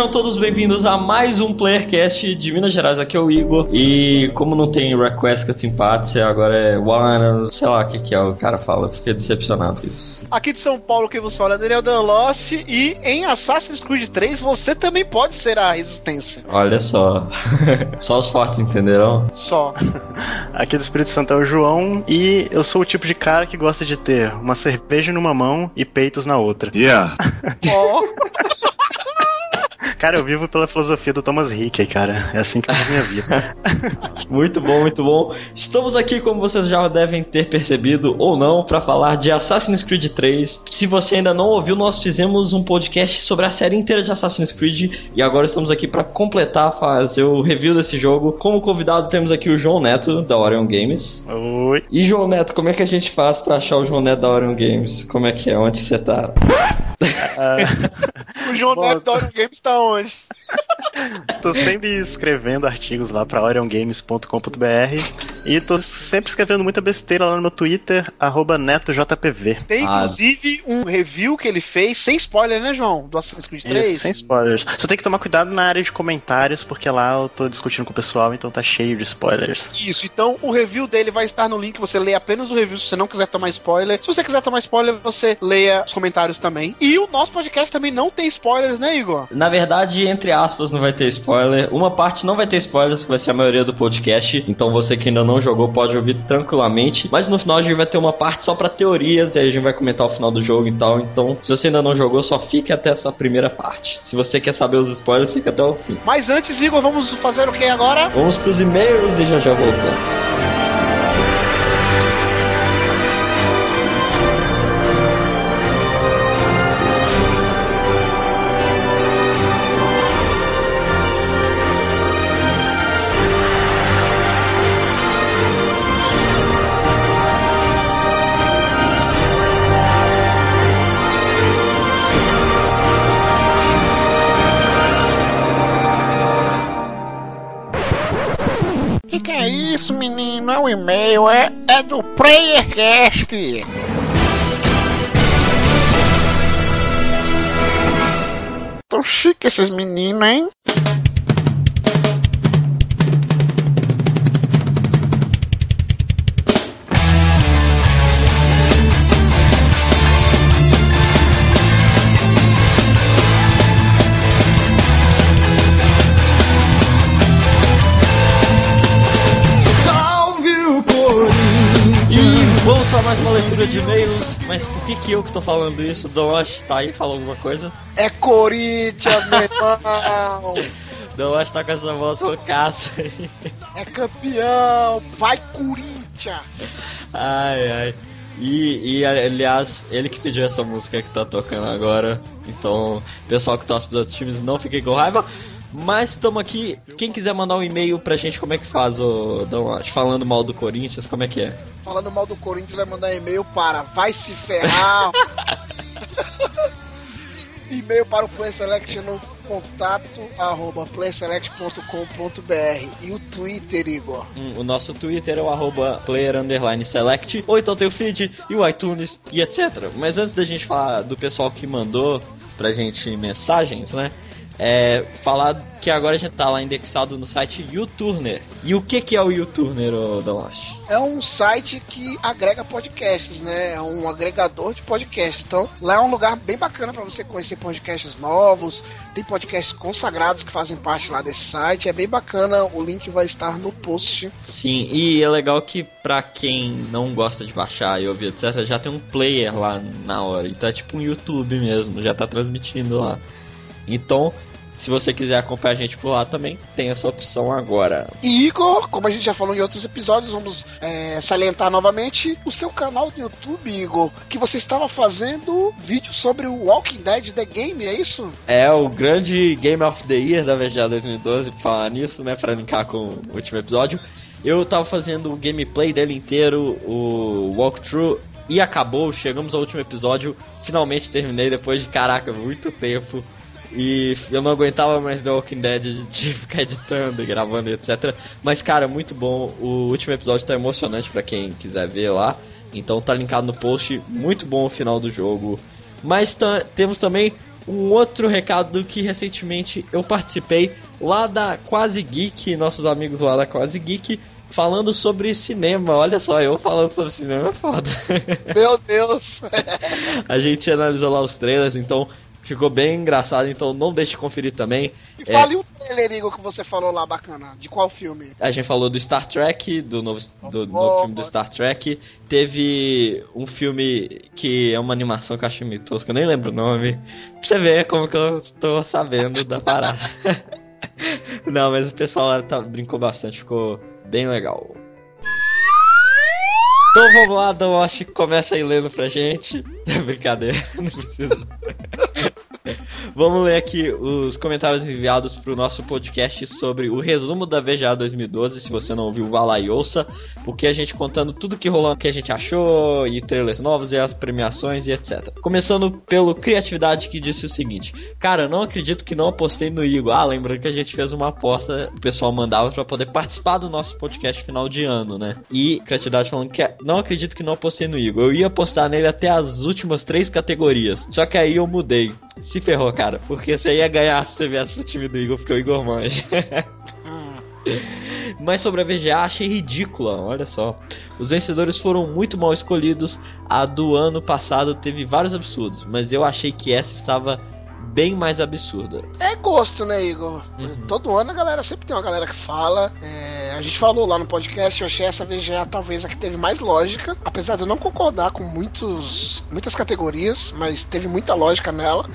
Sejam todos bem-vindos a mais um Playercast de Minas Gerais. Aqui é o Igor. E como não tem request cut simpátia, agora é one, sei lá o que, que é o cara fala. Eu Fiquei decepcionado com isso. Aqui de São Paulo, quem vos fala é Daniel Dan Lost. E em Assassin's Creed 3 você também pode ser a resistência. Olha só. só os fortes entenderão? Só. Aqui do Espírito Santo é o João e eu sou o tipo de cara que gosta de ter uma cerveja numa mão e peitos na outra. Yeah. Ó. Cara, eu vivo pela filosofia do Thomas Hickey, cara. É assim que eu vivo minha vida. Muito bom, muito bom. Estamos aqui, como vocês já devem ter percebido ou não, para falar de Assassin's Creed 3. Se você ainda não ouviu, nós fizemos um podcast sobre a série inteira de Assassin's Creed e agora estamos aqui para completar, fazer o review desse jogo. Como convidado temos aqui o João Neto da Orion Games. Oi. E João Neto, como é que a gente faz para achar o João Neto da Orion Games? Como é que é? Onde você tá? O João Bom, Neto da Orion Games está onde? longe. Tô sempre escrevendo artigos lá pra oriongames.com.br e tô sempre escrevendo muita besteira lá no meu Twitter, arroba netojpv. Tem Ah. inclusive um review que ele fez, sem spoiler, né, João? Do Assassin's Creed 3. Isso, sem spoilers. Só tem que tomar cuidado na área de comentários, porque lá eu tô discutindo com o pessoal, então tá cheio de spoilers. Isso, então o review dele vai estar no link. Você lê apenas o review se você não quiser tomar spoiler. Se você quiser tomar spoiler, você leia os comentários também. E o nosso podcast também não tem spoilers, né, Igor? Na verdade, entre aspas, não vai ter spoiler. Uma parte não vai ter spoilers, que vai ser a maioria do podcast. Então você que ainda não jogou pode ouvir tranquilamente. Mas no final a gente vai ter uma parte só pra teorias. E aí a gente vai comentar o final do jogo e tal. Então, se você ainda não jogou, só fique até essa primeira parte. Se você quer saber os spoilers, fica até o fim. Mas antes, Igor, vamos fazer o que agora? Vamos pros e-mails e já já voltamos. E-mail, é, é do PlayerCast. Tão chique esses meninos, hein? Mais uma leitura de e-mails. Mas por que que eu que tô falando isso? Donosh tá aí, fala alguma coisa? É Corinthians, meu irmão! Donosh tá com essa voz roucaça aí. É campeão! Vai, Corinthians! Ai, ai. E, e, aliás, ele que pediu essa música que tá tocando agora. Então, pessoal que torce pros outros times, não fiquem com raiva. Mas estamos aqui. Quem quiser mandar um e-mail pra gente, como é que faz, ô Donosh? Falando mal do Corinthians, como é que é? Falando mal do Corinthians, vai mandar e-mail para vai se ferrar. e-mail para o Play Select no contato arroba playselect.com.br e o Twitter, Igor. Hum, o nosso Twitter é o arroba player underline select, ou então tem o feed e o iTunes e etc. Mas antes da gente falar do pessoal que mandou pra gente mensagens, né? É, falar que agora a gente tá lá indexado no site YouTurner. E o que que é o YouTurner, Dalash? É um site que agrega podcasts, né? É um agregador de podcasts. Então, lá é um lugar bem bacana para você conhecer podcasts novos. Tem podcasts consagrados que fazem parte lá desse site. É bem bacana. O link vai estar no post. Sim, e é legal que pra quem não gosta de baixar e ouvir, etc., já tem um player lá na hora. Então é tipo um YouTube mesmo, já tá transmitindo lá. Então, se você quiser acompanhar a gente por lá também, tem essa opção agora. E Igor, como a gente já falou em outros episódios, vamos é, salientar novamente o seu canal do YouTube, Igor, que você estava fazendo vídeo sobre o Walking Dead The Game, é isso? É o grande Game of the Year da VGA 2012, pra falar nisso, né? Pra linkar com o último episódio. Eu tava fazendo o gameplay dele inteiro, o walkthrough, e acabou. Chegamos ao último episódio. Finalmente terminei depois de, caraca, muito tempo. E eu não aguentava mais The Walking Dead de ficar editando e gravando, etc. Mas, cara, muito bom. O último episódio tá emocionante para quem quiser ver lá. Então tá linkado no post. Muito bom o final do jogo. Mas temos também um outro recado que recentemente eu participei lá da Quase Geek, nossos amigos lá da Quase Geek, falando sobre cinema. Olha só, eu falando sobre cinema é foda. Meu Deus! a gente analisou lá os trailers, então ficou bem engraçado, então não deixe de conferir também. E fale é... o trailer, Igor, que você falou lá bacana. De qual filme? A gente falou do Star Trek, do novo, do, novo filme do Star Trek. Teve um filme que é uma animação que eu achei meio tosca, eu nem lembro o nome. Pra você ver como que eu estou sabendo da parada. não, mas o pessoal lá tá, brincou bastante, ficou bem legal. Então vamos lá, Dawashi, começa aí lendo pra gente. Brincadeira, não precisa. Vamos ler aqui os comentários enviados para o nosso podcast sobre o resumo da VGA 2012. Se você não ouviu, vá lá e ouça, porque a gente contando tudo que rolou, que a gente achou, e trailers novos, e as premiações e etc. Começando pelo Criatividade, que disse o seguinte: Cara, não acredito que não apostei no Igor. Ah, lembrando que a gente fez uma aposta, o pessoal mandava para poder participar do nosso podcast final de ano, né? E Criatividade falando que não acredito que não apostei no Igor. Eu ia apostar nele até as últimas três categorias, só que aí eu mudei. Se ferrou, cara. Porque você ia ganhar se você viesse pro time do Igor, porque o Igor manja. Mas sobre a VGA achei ridícula, olha só. Os vencedores foram muito mal escolhidos. A do ano passado teve vários absurdos, mas eu achei que essa estava bem mais absurda. É gosto, né, Igor? Uhum. Todo ano a galera sempre tem uma galera que fala. É, a gente falou lá no podcast, eu achei essa VGA talvez a que teve mais lógica, apesar de eu não concordar com muitos, muitas categorias, mas teve muita lógica nela.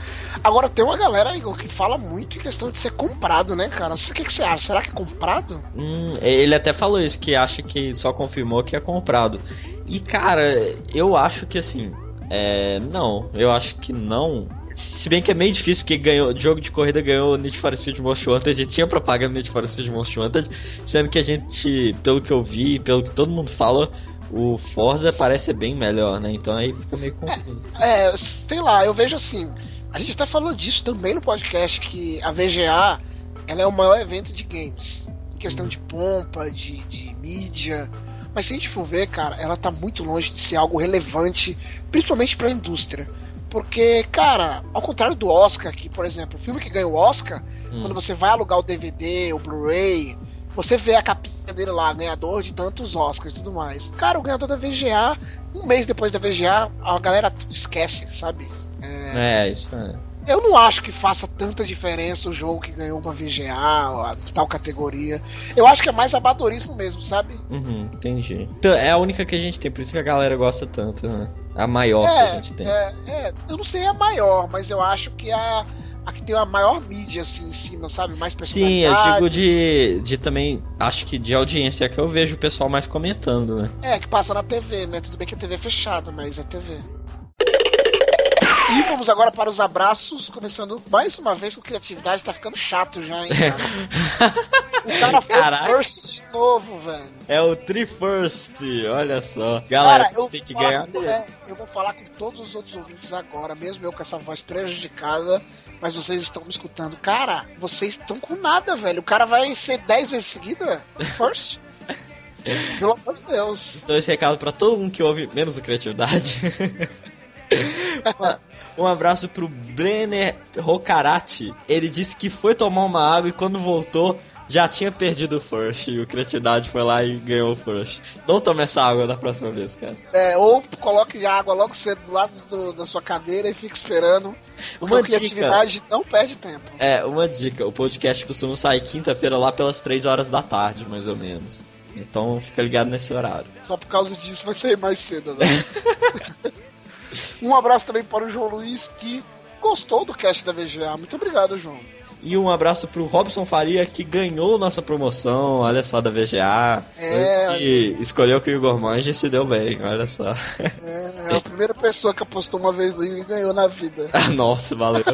Agora tem uma galera, Igor, que fala muito em questão de ser comprado, né, cara? O que, que você acha? Será que é comprado? Hum, ele até falou isso, que acha que só confirmou que é comprado. E, cara, eu acho que assim. É, não, eu acho que não se bem que é meio difícil, porque ganhou, jogo de corrida ganhou Need for Speed Most Wanted, tinha propaganda Need for Speed Most Wanted, sendo que a gente, pelo que eu vi, pelo que todo mundo fala, o Forza parece bem melhor, né? Então aí fica meio confuso. É, é, sei lá, eu vejo assim, a gente até falou disso também no podcast, que a VGA, ela é o maior evento de games, em questão de pompa, de, de mídia, mas se a gente for ver, cara, ela tá muito longe de ser algo relevante, principalmente para a indústria. Porque, cara, ao contrário do Oscar, que, por exemplo, o filme que ganhou o Oscar, hum. quando você vai alugar o DVD, o Blu-ray, você vê a capinha dele lá, ganhador de tantos Oscars e tudo mais. Cara, o ganhador da VGA, um mês depois da VGA, a galera esquece, sabe? É, é isso é. Eu não acho que faça tanta diferença o jogo que ganhou uma VGA, tal categoria. Eu acho que é mais abadorismo mesmo, sabe? Uhum, entendi. Então, é a única que a gente tem, por isso que a galera gosta tanto, né? A maior é, que a gente tem. É, é, eu não sei a maior, mas eu acho que a, a que tem a maior mídia assim em cima, sabe? Mais Sim, eu digo de, de também, acho que de audiência que eu vejo o pessoal mais comentando, né? É, que passa na TV, né? Tudo bem que a TV é fechada, mas é TV. Vamos agora para os abraços, começando mais uma vez com criatividade, tá ficando chato já, hein, cara? o cara foi Caraca. first de novo, velho. É o Tri First, olha só. Galera, cara, tem que ganhar com, é, Eu vou falar com todos os outros ouvintes agora, mesmo eu com essa voz prejudicada, mas vocês estão me escutando. Cara, vocês estão com nada, velho. O cara vai ser 10 vezes seguida? First? Pelo amor de Deus. Então esse recado para todo mundo que ouve menos o criatividade. Um abraço pro Brenner Rocarati. Ele disse que foi tomar uma água e quando voltou já tinha perdido o First. E o Criatividade foi lá e ganhou o First. Não tome essa água da próxima vez, cara. É, ou coloque água logo cedo do lado do, da sua cadeira e fique esperando. Uma dica, criatividade não perde tempo. É, uma dica. O podcast costuma sair quinta-feira lá pelas 3 horas da tarde, mais ou menos. Então fica ligado nesse horário. Só por causa disso vai sair mais cedo, né? Um abraço também para o João Luiz, que gostou do cast da VGA. Muito obrigado, João. E um abraço pro Robson Faria, que ganhou nossa promoção, olha só, da VGA. É, e escolheu que o Igor Mange se deu bem, olha só. É, é a primeira pessoa que apostou uma vez no Igor e ganhou na vida. Ah, Nossa, valeu.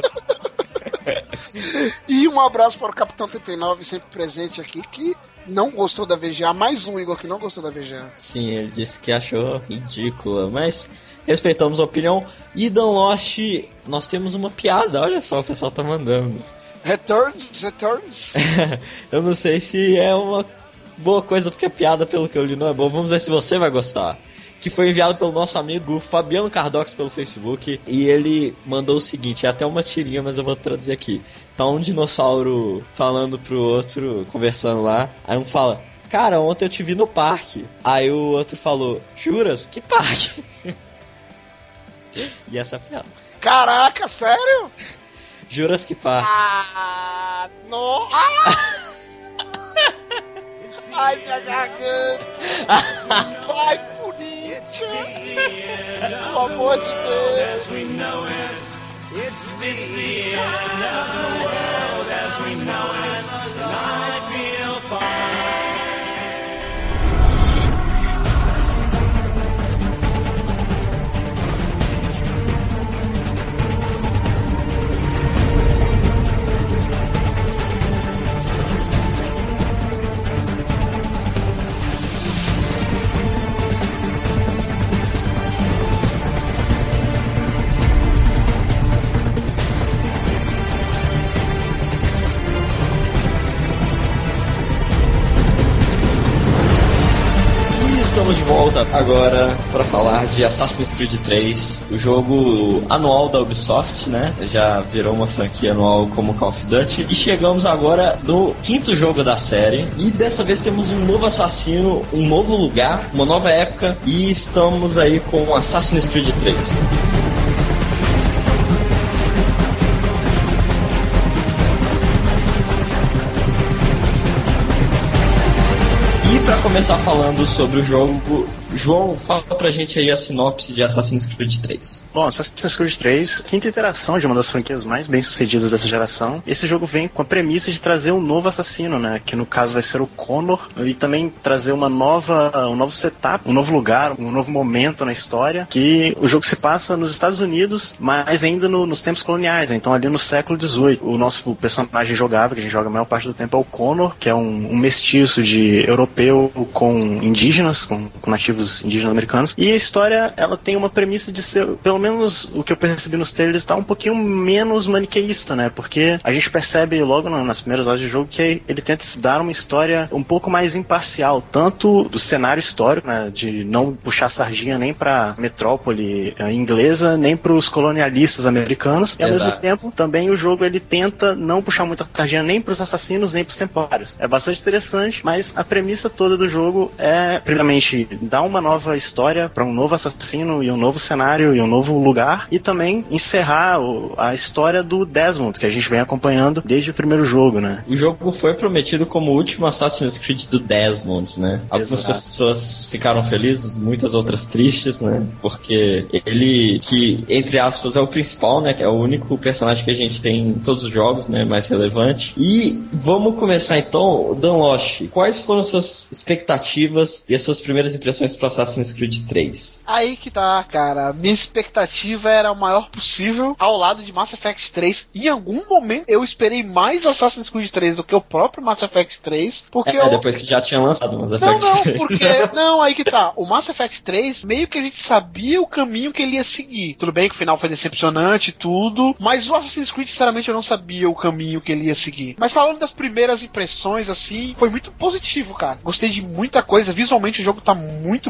E um abraço para o Capitão 39, sempre presente aqui, que não gostou da VGA. Mais um Igor que não gostou da VGA. Sim, ele disse que achou ridícula, mas respeitamos a opinião. E Dan Lost, nós temos uma piada, olha só, o pessoal tá mandando. Returns, returns. Eu não sei se é uma boa coisa, porque a piada, pelo que eu li, não é boa. Vamos ver se você vai gostar. Que foi enviado pelo nosso amigo Fabiano Cardox pelo Facebook. E ele mandou o seguinte: é até uma tirinha, mas eu vou traduzir aqui. Tá um dinossauro falando pro outro, conversando lá. Aí um fala: Cara, ontem eu te vi no parque. Aí o outro falou: Juras? Que parque? e essa é a piada. Caraca, sério? Juras que parque. Ah, no... ah! Ai, minha garganta. Vai, Corinthians. Pelo amor de Deus. E estamos de volta agora para falar de Assassin's Creed 3, o jogo anual da Ubisoft, né? Já virou uma franquia anual como Call of Duty. E chegamos agora no quinto jogo da série. E dessa vez temos um novo assassino, um novo lugar, uma nova época. E estamos aí com Assassin's Creed 3. Começar falando sobre o jogo, João, fala pra gente aí a sinopse de Assassin's Creed 3. Bom, Assassin's Creed 3, quinta iteração de uma das franquias mais bem sucedidas dessa geração. Esse jogo vem com a premissa de trazer um novo assassino, né? Que no caso vai ser o Connor, e também trazer uma nova, um novo setup, um novo lugar, um novo momento na história. Que o jogo se passa nos Estados Unidos, mas ainda no- nos tempos coloniais, né? então ali no século XVIII. O nosso personagem jogável, que a gente joga a maior parte do tempo, é o Connor, que é um, um mestiço de europeu com indígenas, com, com nativos indígenas americanos. E a história, ela tem uma premissa de ser, pelo menos o que eu percebi nos trailers, tá um pouquinho menos maniqueísta, né? Porque a gente percebe logo na- nas primeiras horas de jogo que ele tenta dar uma história um pouco mais imparcial, tanto do cenário histórico, né? De não puxar sardinha nem pra metrópole eh, inglesa, nem pros colonialistas americanos. E ao Exato. mesmo tempo, também o jogo ele tenta não puxar muita sardinha nem pros assassinos, nem pros templários. É bastante interessante, mas a premissa toda do jogo é, primeiramente, dar uma nova história para um novo assassino e um novo cenário e um novo lugar, e também encerrar o- a história do Desmond, que a gente vem acompanhando desde o primeiro jogo, né? O jogo foi prometido como o último Assassin's Creed do Desmond, né? Algumas Exato. pessoas ficaram felizes, muitas outras tristes, né? Porque ele, que entre aspas é o principal, né? Que é o único personagem que a gente tem em todos os jogos, né? Mais relevante. E vamos começar então, Dan Lost. Quais foram as suas expectativas e as suas primeiras impressões pro Assassin's Creed 3? Aí que tá, cara. Minha expectativa era o maior possível ao lado de Mass Effect 3. Em algum momento eu esperei mais Assassin's Creed 3 do que o próprio Mass Effect 3, porque É, eu... depois que já tinha lançado o Mass Não, Effect não, 3. porque. Não, aí que tá. O Mass Effect 3, meio que a gente sabia o caminho que ele ia seguir. Tudo bem que o final foi decepcionante e tudo. Mas o Assassin's Creed, sinceramente, eu não sabia o caminho que ele ia seguir. Mas falando das primeiras impressões, assim, foi muito positivo, cara. Gostei de muita coisa. Visualmente o jogo tá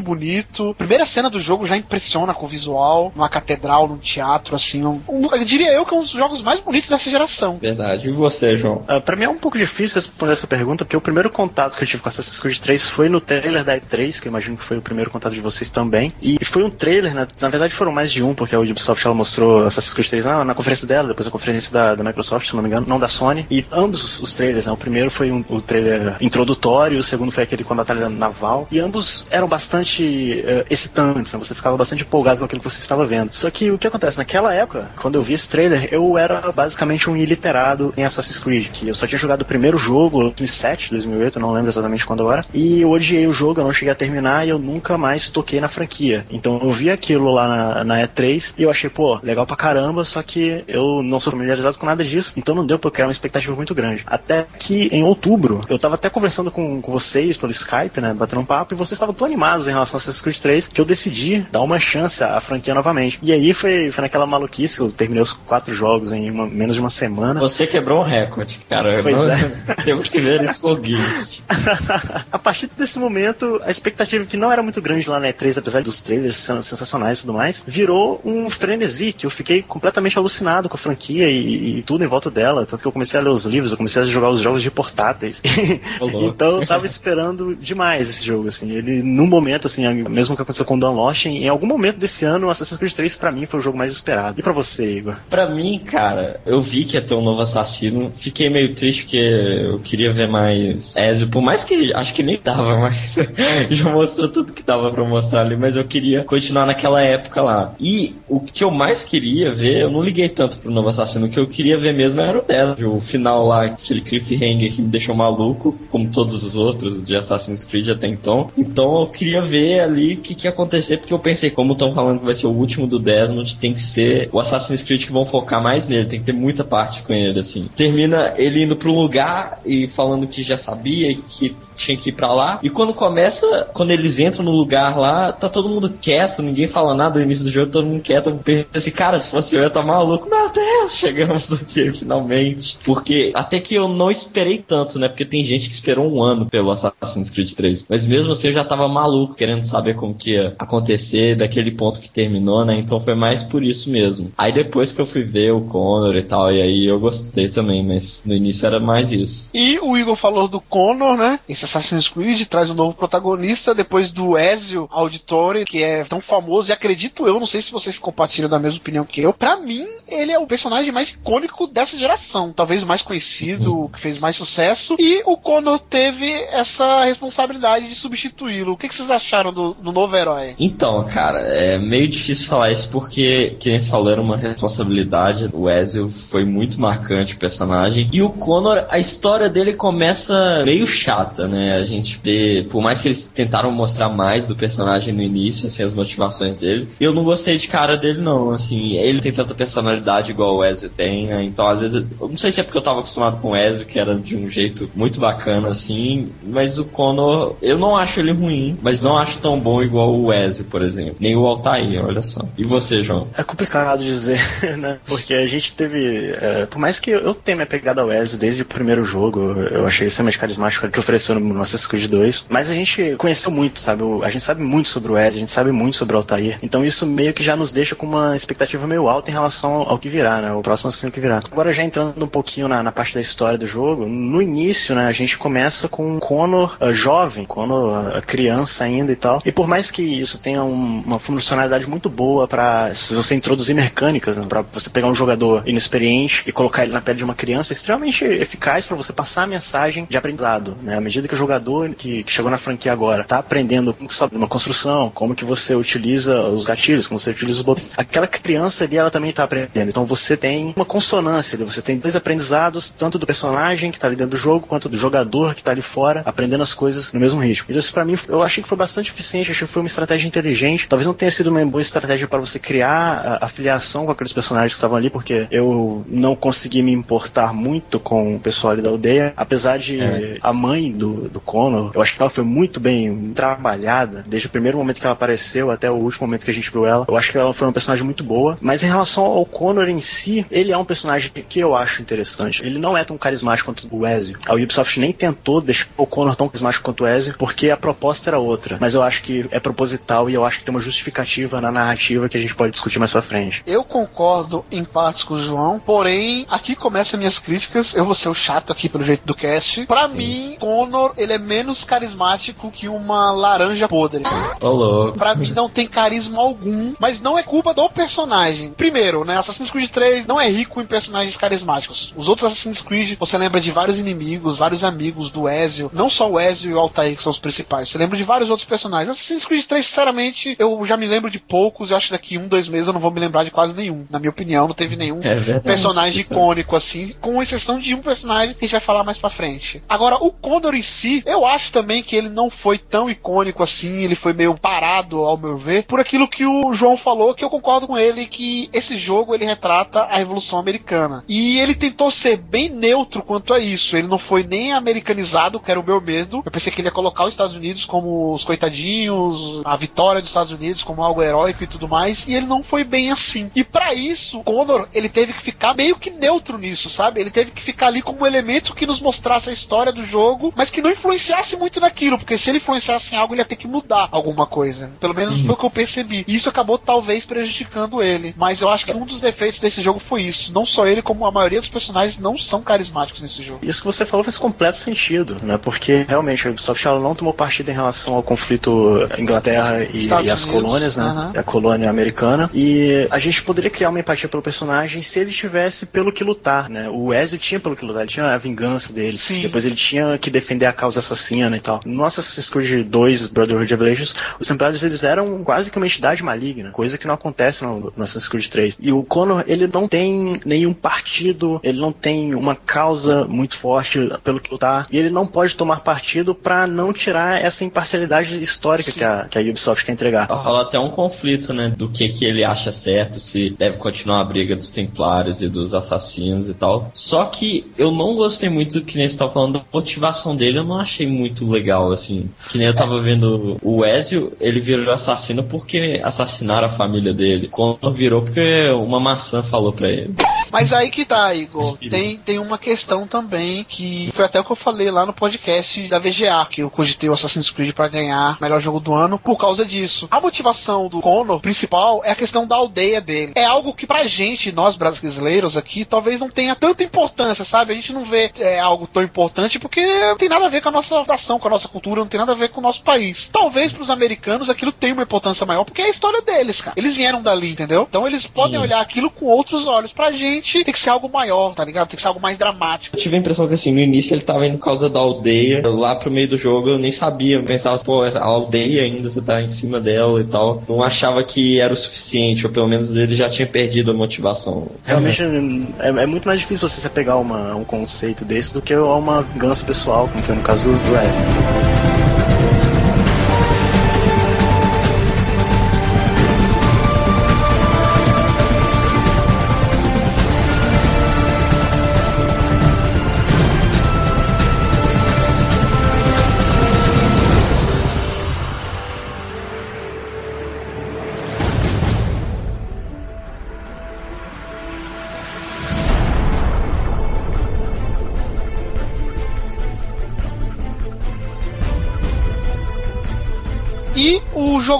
muito bonito. Primeira cena do jogo já impressiona com o visual. Numa catedral, num teatro, assim. Um, um- eu diria eu que é um dos jogos mais bonitos dessa geração. Verdade. E você, João? Uh, pra mim é um pouco difícil responder essa pergunta, porque o primeiro contato que eu tive com Assassin's Creed 3 foi no trailer da E3, que eu imagino que foi o primeiro contato de vocês também. E foi um trailer, né? na verdade foram mais de um, porque a Ubisoft ela mostrou Assassin's Creed 3 na, na conferência dela, depois a conferência da, da Microsoft, se não me engano, não da Sony. E ambos os, os trailers, né? O primeiro foi um, o trailer introdutório, o segundo foi aquele com a batalha naval. E ambos eram bastante bastante uh, excitantes, né? Você ficava bastante empolgado com aquilo que você estava vendo. Só que o que acontece? Naquela época, quando eu vi esse trailer, eu era basicamente um iliterado em Assassin's Creed, que eu só tinha jogado o primeiro jogo, 2007, 2008, não lembro exatamente quando era, e eu odiei o jogo, eu não cheguei a terminar e eu nunca mais toquei na franquia. Então eu vi aquilo lá na, na E3 e eu achei, pô, legal pra caramba, só que eu não sou familiarizado com nada disso, então não deu pra eu criar uma expectativa muito grande. Até que em outubro, eu tava até conversando com, com vocês pelo Skype, né, batendo um papo, e vocês estavam tão animados em relação a Assassin's Creed 3 que eu decidi dar uma chance à franquia novamente. E aí foi, foi naquela maluquice que eu terminei os quatro jogos em uma, menos de uma semana. Você quebrou um recorde, cara. Pois não, é. Temos que ver isso com Guinness. a partir desse momento, a expectativa que não era muito grande lá na E3, apesar dos trailers sendo sensacionais e tudo mais, virou um frenesi, que eu fiquei completamente alucinado com a franquia e, e tudo em volta dela. Tanto que eu comecei a ler os livros, eu comecei a jogar os jogos de portáteis. então eu tava esperando demais esse jogo, assim. Ele, num momento, assim, mesmo que aconteceu com o Dan Lost, em algum momento desse ano, Assassin's Creed 3 pra mim foi o jogo mais esperado. E pra você, Igor? Pra mim, cara, eu vi que ia ter um novo assassino. Fiquei meio triste porque eu queria ver mais Ezio, por mais que acho que nem dava, mas já mostrou tudo que dava pra mostrar ali, mas eu queria continuar naquela época lá. E o que eu mais queria ver, eu não liguei tanto pro novo assassino, o que eu queria ver mesmo era o Ezio, o final lá, aquele cliffhanger que me deixou maluco, como todos os outros de Assassin's Creed até então. Então eu queria ver ali o que, que ia acontecer, porque eu pensei, como estão falando que vai ser o último do Desmond, tem que ser o Assassin's Creed que vão focar mais nele, tem que ter muita parte com ele, assim. Termina ele indo um lugar e falando que já sabia e que tinha que ir pra lá. E quando começa, quando eles entram no lugar lá, tá todo mundo quieto, ninguém fala nada no início do jogo, todo mundo quieto. Eu pensei assim, cara, se fosse eu, eu ia tá maluco. Meu Deus, chegamos aqui finalmente. Porque até que eu não esperei tanto, né? Porque tem gente que esperou um ano pelo Assassin's Creed 3. Mas mesmo assim eu já tava maluco, querendo saber como que ia acontecer daquele ponto que terminou, né? Então foi mais por isso mesmo. Aí depois que eu fui ver o Connor e tal, e aí eu gostei também, mas no início era mais isso. E o Igor falou do Connor, né? Esse Assassin's Creed traz um novo protagonista depois do Ezio Auditore, que é tão famoso e acredito eu, não sei se vocês compartilham da mesma opinião que eu. Pra mim, ele é o personagem mais icônico dessa geração, talvez o mais conhecido, Uhum. que fez mais sucesso. E o Connor teve essa responsabilidade de substituí-lo. O que, que vocês acharam do, do novo herói? Então, cara, é meio difícil falar isso porque, que nem falou, era uma responsabilidade. O Ezio foi muito marcante o personagem. E o Connor, a história dele começa meio chata, né? A gente vê, por mais que eles tentaram mostrar mais do personagem no início, assim, as motivações dele, eu não gostei de cara dele, não. Assim, ele tem tanta personalidade igual o Ezio tem, né? Então, às vezes, eu não sei se é porque eu tava acostumado com o Ezio, que era de um jeito muito bacana, assim, mas o Connor, eu não acho ele ruim, mas não acho tão bom igual o Ezio, por exemplo. Nem o Altair, olha só. E você, João? É complicado dizer, né? Porque a gente teve. é, por mais que eu tenha me apegado ao Ezio desde o primeiro jogo, eu achei extremamente carismático que ofereceu no Assassin's Creed 2. Mas a gente conheceu muito, sabe? O- A gente sabe muito sobre o Ezio, a gente sabe muito sobre o Altair. Então isso meio que já nos deixa com uma expectativa meio alta em relação ao que virá, né? O próximo assassino que virá. Agora já entrando um pouquinho na, na parte da história do jogo, no início, né? A gente começa com um Connor ah, jovem, Connor ah, criança ainda e tal. E por mais que isso tenha um- uma funcionalidade muito boa para se você introduzir mecânicas, né, para você pegar um jogador inexperiente e colocar ele na pele de uma criança, é extremamente eficaz para você passar a mensagem de aprendizado, né? À medida que o jogador que, que chegou na franquia agora tá aprendendo como uma construção, como que você utiliza os gatilhos, como você utiliza os botões, aquela criança ali ela também tá aprendendo. Então você tem uma consonância, ali, você tem dois aprendizados, tanto do personagem que tá ali dentro do jogo, quanto do jogador que tá ali fora, aprendendo as coisas no mesmo ritmo. Então isso pra mim, eu achei que foi bastante eficiente, achei que foi uma estratégia inteligente. Talvez não tenha sido uma boa estratégia para você criar a afiliação com aqueles personagens que estavam ali, porque eu não consegui me importar muito com o pessoal ali da aldeia, apesar de É. a mãe do, do Connor, eu acho que ela foi muito bem trabalhada, desde o primeiro momento que ela apareceu até o último momento que a gente viu ela. Eu acho que ela foi uma personagem muito boa, mas em relação ao Connor em si, ele é um personagem que- que eu acho interessante. Ele não é tão carismático quanto o Ezio. A Ubisoft nem tentou deixar o Connor tão carismático quanto o Ezio, porque a proposta era outra. Mas eu acho que é proposital e eu acho que tem uma justificativa na narrativa que a gente pode discutir mais pra frente. Eu concordo em partes com o João, porém, aqui começam minhas críticas. Eu vou ser o chato aqui pelo jeito do cast. Pra mim, Connor, ele é menos carismático que uma laranja podre. Ô, louco. Pra mim não tem carisma algum, mas não é culpa do personagem. Primeiro, né, Assassin's Creed 3 3 não é rico em personagens carismáticos. Os outros Assassin's Creed, você lembra de vários inimigos, vários amigos do Ezio, não só o Ezio e o Altair que são os principais. Você lembra de vários outros personagens. Assassin's Creed 3, sinceramente, eu já me lembro de poucos. Eu acho que daqui um, dois meses eu não vou me lembrar de quase nenhum. Na minha opinião, não teve nenhum É personagem é. icônico assim, com exceção de um personagem que a gente vai falar mais pra frente. Agora, o Condor em si, eu acho também que ele não foi tão icônico assim, ele foi meio parado, ao meu ver, por aquilo que o João falou, que eu concordo com ele, que esse jogo ele retrata a Revolução Americana. E ele tentou ser bem neutro quanto a isso. Ele não foi nem americanizado, que era o meu medo. Eu pensei que ele ia colocar os Estados Unidos como os coitadinhos, a vitória dos Estados Unidos como algo heróico e tudo mais, e ele não foi bem assim. E para isso, o Connor, ele teve que ficar meio que neutro nisso, sabe? Ele teve que ficar ali como um elemento que nos mostrasse a história do jogo, mas que não influenciasse muito naquilo, porque se ele influenciasse em algo, ele ia ter que mudar alguma coisa. Pelo menos foi o que eu percebi. E isso acabou talvez prejudicando ele. Mas eu acho que um dos defeitos desse jogo foi isso. Não só ele, como a maioria dos personagens não são carismáticos nesse jogo. Isso que você falou faz completo sentido, né? Porque realmente a Ubisoft ela não tomou partida em relação ao conflito Inglaterra e, e as colônias, né? aham. A colônia americana. E a gente poderia criar uma empatia pelo personagem se ele tivesse pelo que lutar, né? O Ezio tinha pelo que lutar, ele tinha a vingança dele. Sim. Depois ele tinha que defender a causa assassina e tal. No Assassin's Creed 2, Brotherhood of Revelations, os Templários eles eram quase que uma entidade maligna, coisa que não acontece no, no Assassin's Creed 3. E o Connor, ele não tem nenhum partido, ele não tem uma causa muito forte pelo que lutar, e ele não pode tomar partido pra não tirar essa imparcialidade histórica que a, que a Ubisoft quer entregar. Rola até um conflito, né? Do que, que ele acha certo, se deve continuar a briga dos templários e dos assassinos e tal. Só que eu não gostei muito do que nem você tava falando da motivação dele, eu não achei muito legal, assim. Que nem eu tava vendo o Ezio, ele virou assassino porque assassinaram a família dele. Quando virou porque uma maçã falou pra ele. Mas aí que tá, Igor. Tem, tem uma questão também que foi até o que eu falei lá no podcast da VGA, que eu cogitei o Assassin's Creed pra ganhar melhor jogo do ano por causa disso. A motivação do Connor principal é a questão da aldeia dele. É algo que pra gente, nós brasileiros aqui, talvez não tenha tanta importância, sabe? A gente não vê é, algo tão importante porque não tem nada a ver com a nossa nação, com a nossa cultura, não tem nada a ver com o nosso país. Talvez pros americanos aquilo tenha uma importância maior porque é a história deles, cara. Eles vieram dali, entendeu? Então eles podem olhar aquilo com outros olhos. Pra gente tem que ser algo maior, tá ligado? Tem que ser algo mais dramático. Eu tive a impressão que assim, no início ele tava indo por causa da aldeia. Lá pro meio do jogo eu nem sabia. Eu pensava, pô, essa aldeia ainda, você tá em cima dela e tal. Não achava que era o suficiente, ou pelo menos ele já tinha perdido a motivação. Realmente é, é muito mais difícil você pegar uma, um conceito desse do que uma vingança pessoal, como foi no caso do, do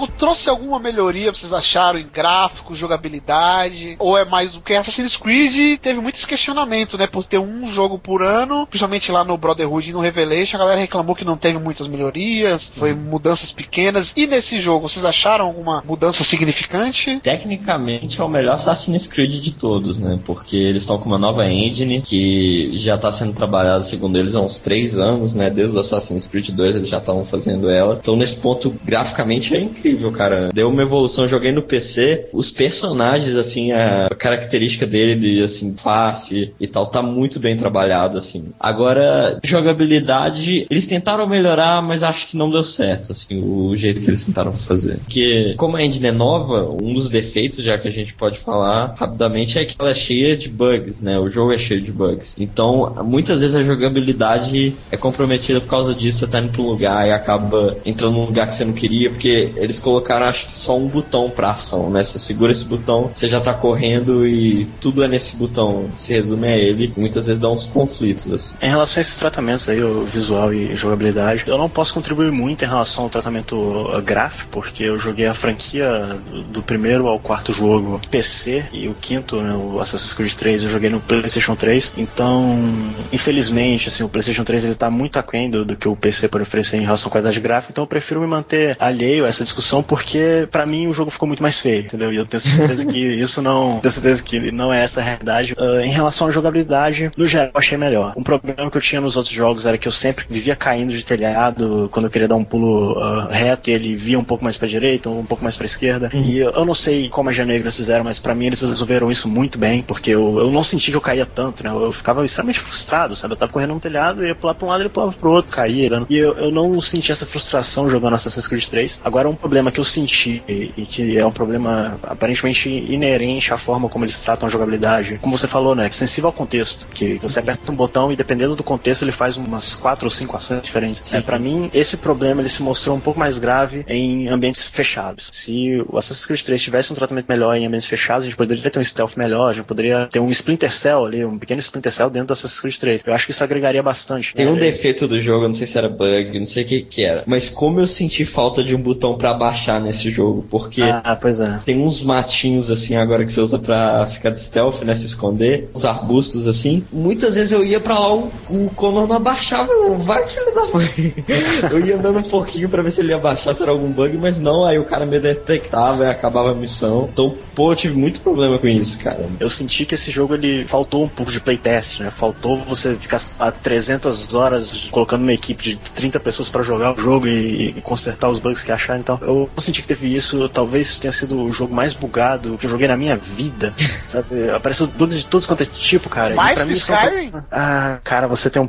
o jogo trouxe alguma melhoria, vocês acharam, em gráfico, jogabilidade? Ou é mais do que Assassin's Creed teve muitos questionamentos, né? Por ter um jogo por ano, principalmente lá no Brotherhood e no Revelation, a galera reclamou que não teve muitas melhorias, foi mudanças pequenas. E nesse jogo, vocês acharam alguma mudança significante? Tecnicamente é o melhor Assassin's Creed de todos, né? Porque eles estão com uma nova engine que já está sendo trabalhada, segundo eles, há uns 3 anos, né? Desde o Assassin's Creed 2 eles já estavam fazendo ela. Então nesse ponto, graficamente é incrível, cara. Deu uma evolução, joguei no PC. Os personagens, assim, a característica dele, de, assim, face e tal, tá muito bem trabalhado, assim. Agora, jogabilidade, eles tentaram melhorar, mas acho que não deu certo, assim, o jeito que eles tentaram fazer. Porque, como a engine é nova, um dos defeitos, já que a gente pode falar rapidamente, é que ela é cheia de bugs, né? O jogo é cheio de bugs. Então, muitas vezes a jogabilidade é comprometida por causa disso, você tá indo pra um lugar e acaba entrando num lugar que você não queria, porque eles colocaram, acho que só um botão pra ação, né? Você segura esse botão, você já tá correndo e tudo é nesse botão. Se resume a ele, muitas vezes dá uns conflitos, assim. Em relação a esses tratamentos aí, o visual e jogabilidade, eu não posso contribuir muito em relação ao tratamento uh, gráfico, porque eu joguei a franquia do- primeiro ao quarto jogo PC e o quinto, né, o Assassin's Creed 3, eu joguei no PlayStation 3. Então, infelizmente, assim, o PlayStation 3 ele tá muito aquém do, do que o PC pode oferecer em relação à qualidade gráfica, então eu prefiro me manter alheio a essa discussão porque para mim o jogo ficou muito mais feio, entendeu? E eu tenho certeza que isso não, tenho certeza que não é essa a realidade. Uh, em relação à jogabilidade, no geral eu achei melhor. Um problema que eu tinha nos outros jogos era que eu sempre vivia caindo de telhado quando eu queria dar um pulo uh, reto e ele via um pouco mais para direita ou um pouco mais para esquerda. Uhum. E eu não sei como a Genegras fizeram, mas para mim eles resolveram isso muito bem, porque eu, eu não senti que eu caía tanto, né? Eu, eu ficava extremamente frustrado, sabe? Eu tava correndo um telhado, ia pular pra um lado e pulava pro outro, caía. Né? E eu, eu não senti essa frustração jogando Assassin's Creed 3. Agora um problema que eu senti e, que é um problema aparentemente inerente à forma como eles tratam a jogabilidade, como você falou, né? Sensível ao contexto, que você aperta um botão e dependendo do contexto ele faz umas quatro ou cinco ações diferentes. É, para mim, esse problema ele se mostrou um pouco mais grave em ambientes fechados. Se o Assassin's Creed 3 tivesse um tratamento melhor em ambientes fechados, a gente poderia ter um stealth melhor, a gente poderia ter um Splinter Cell ali, um pequeno Splinter Cell dentro do Assassin's Creed 3. Eu acho que isso agregaria bastante. Tem um defeito do jogo, não sei se era bug, não sei o que que era, mas como eu senti falta de um botão para baixar nesse jogo, porque ah, pois é. tem uns matinhos assim agora que você usa pra ficar de stealth, né, se esconder, uns arbustos assim. Muitas vezes eu ia para lá, o, o Connor não abaixava, eu, vai filho da mãe. eu ia andando um pouquinho para ver se ele ia baixar, se era algum bug, mas não, aí o cara me detectava e acabava a missão. Então, pô, eu tive muito problema com isso, cara. Eu senti que esse jogo ele faltou um pouco de playtest, né? Faltou você ficar a 300 horas colocando uma equipe de 30 pessoas para jogar o jogo e, e, consertar os bugs que achar. Então, eu senti que teve isso. Talvez tenha sido o jogo mais bugado que eu joguei na minha vida, sabe? Apareceu bugs de todos quanto é tipo, cara. Mais que Skyrim? Foi... Ah, cara, você tem um.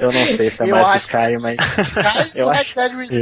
Eu não sei se é mais que Skyrim, mas. Skyrim eu acho.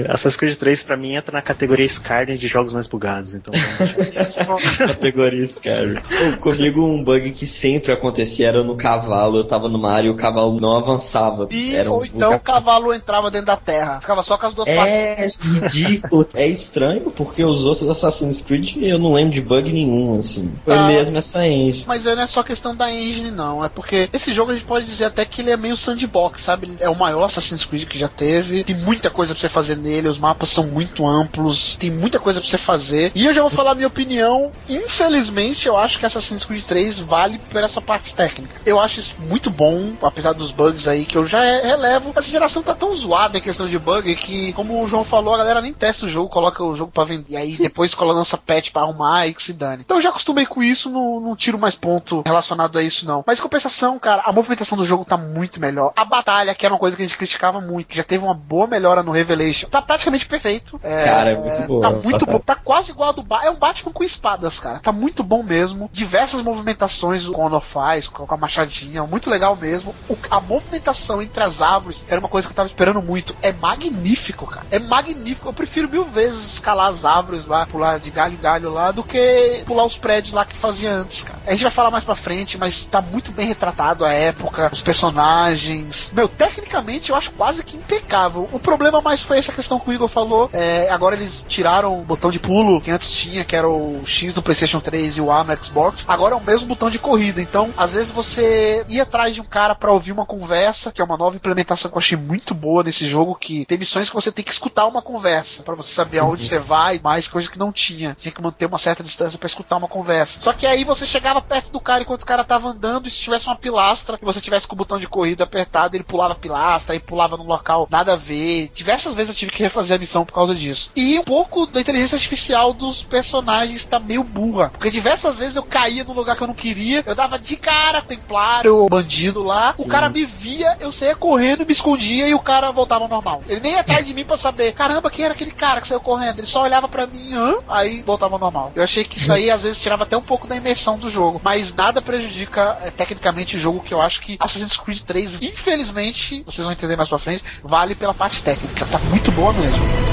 Assassin's Creed 3 pra mim entra na categoria Skyrim de jogos mais bugados. Então. categoria Skyrim. Comigo um bug que sempre acontecia era no cavalo. Eu tava numa área e o cavalo não avançava. E, era um ou então o cavalo entrava dentro da terra. Ficava só com as duas é patas. É ridículo. é estranho porque os outros Assassin's Creed eu não lembro de bug nenhum, assim. Foi tá. mesmo essa engine. Mas não é só questão da engine, não. É porque esse jogo a gente pode dizer até que ele é meio sandbox, sabe? É o maior Assassin's Creed que já teve. Tem muita coisa pra você fazer nele. Os mapas são muito amplos. Tem muita coisa pra você fazer. E eu já vou falar a minha opinião. Infelizmente, eu acho que Assassin's Creed 3 vale por essa parte técnica. Eu acho isso muito bom, apesar dos bugs aí que eu já relevo. Essa geração tá tão zoada em questão de bug que, como o João falou, a galera nem testa o jogo, coloca o jogo para vender. E aí depois lança patch para arrumar e que se dane. Então eu já acostumei com isso, não, não tiro mais ponto relacionado a isso, não. Mas compensação, cara, a movimentação do jogo tá muito melhor. A batalha, que era uma coisa que a gente criticava muito, que já teve uma boa melhora no Revelation, tá praticamente perfeito. É, cara, é muito bom. Tá muito bom. Tá quase igual ao do ba É um Batman com espadas, cara. Tá muito bom mesmo. Diversas movimentações o Connor faz com a machadinha, muito legal mesmo. O, a movimentação entre as árvores era uma coisa que eu tava esperando muito. É magnífico, cara. É magnífico. Eu prefiro mil vezes escalar as árvores lá, pular de galho em galho lá, do que pular os prédios lá que fazia antes, cara. A gente vai falar mais pra frente, mas tá muito bem retratado a época, os personagens. Meu, tecnicamente eu acho quase que impecável. O problema mais foi essa questão que o Igor falou. É, agora eles tiraram o botão de pulo que antes tinha, que era o X do PlayStation 3 e o A no Xbox. Agora é o mesmo botão de corrida. Então, às vezes você ia atrás de um cara para ouvir uma conversa, que é uma nova implementação que eu achei muito boa nesse jogo, que tem missões que você tem que escutar uma conversa para você saber aonde uhum. você vai, mais coisas que não tinha. Tinha que manter uma certa distância para escutar uma conversa. Só que aí você chegava perto do cara enquanto o cara tava andando e se tivesse uma pilastra e você tivesse com o botão de corrida apertado, ele pulava a pilastra, e pulava num local nada a ver. Diversas vezes eu tive que refazer a missão por causa disso. E um pouco da inteligência artificial dos personagens tá meio burra. Porque diversas vezes eu caía num lugar que eu não queria, eu dava de cara templário, bandido lá, Sim. o cara me via, eu saía correndo, me escondia e o cara voltava ao normal. Ele nem ia atrás de mim para saber, caramba, quem era aquele cara que saiu correndo? Ele só olhava para mim, Hã? aí voltava ao normal. Eu achei que isso aí às vezes tirava até um pouco da imersão do jogo, mas nada prejudica é, tecnicamente o jogo que eu acho que Assassin's Creed 3, infelizmente, vocês vão entender mais pra frente, vale pela parte técnica, tá muito boa mesmo.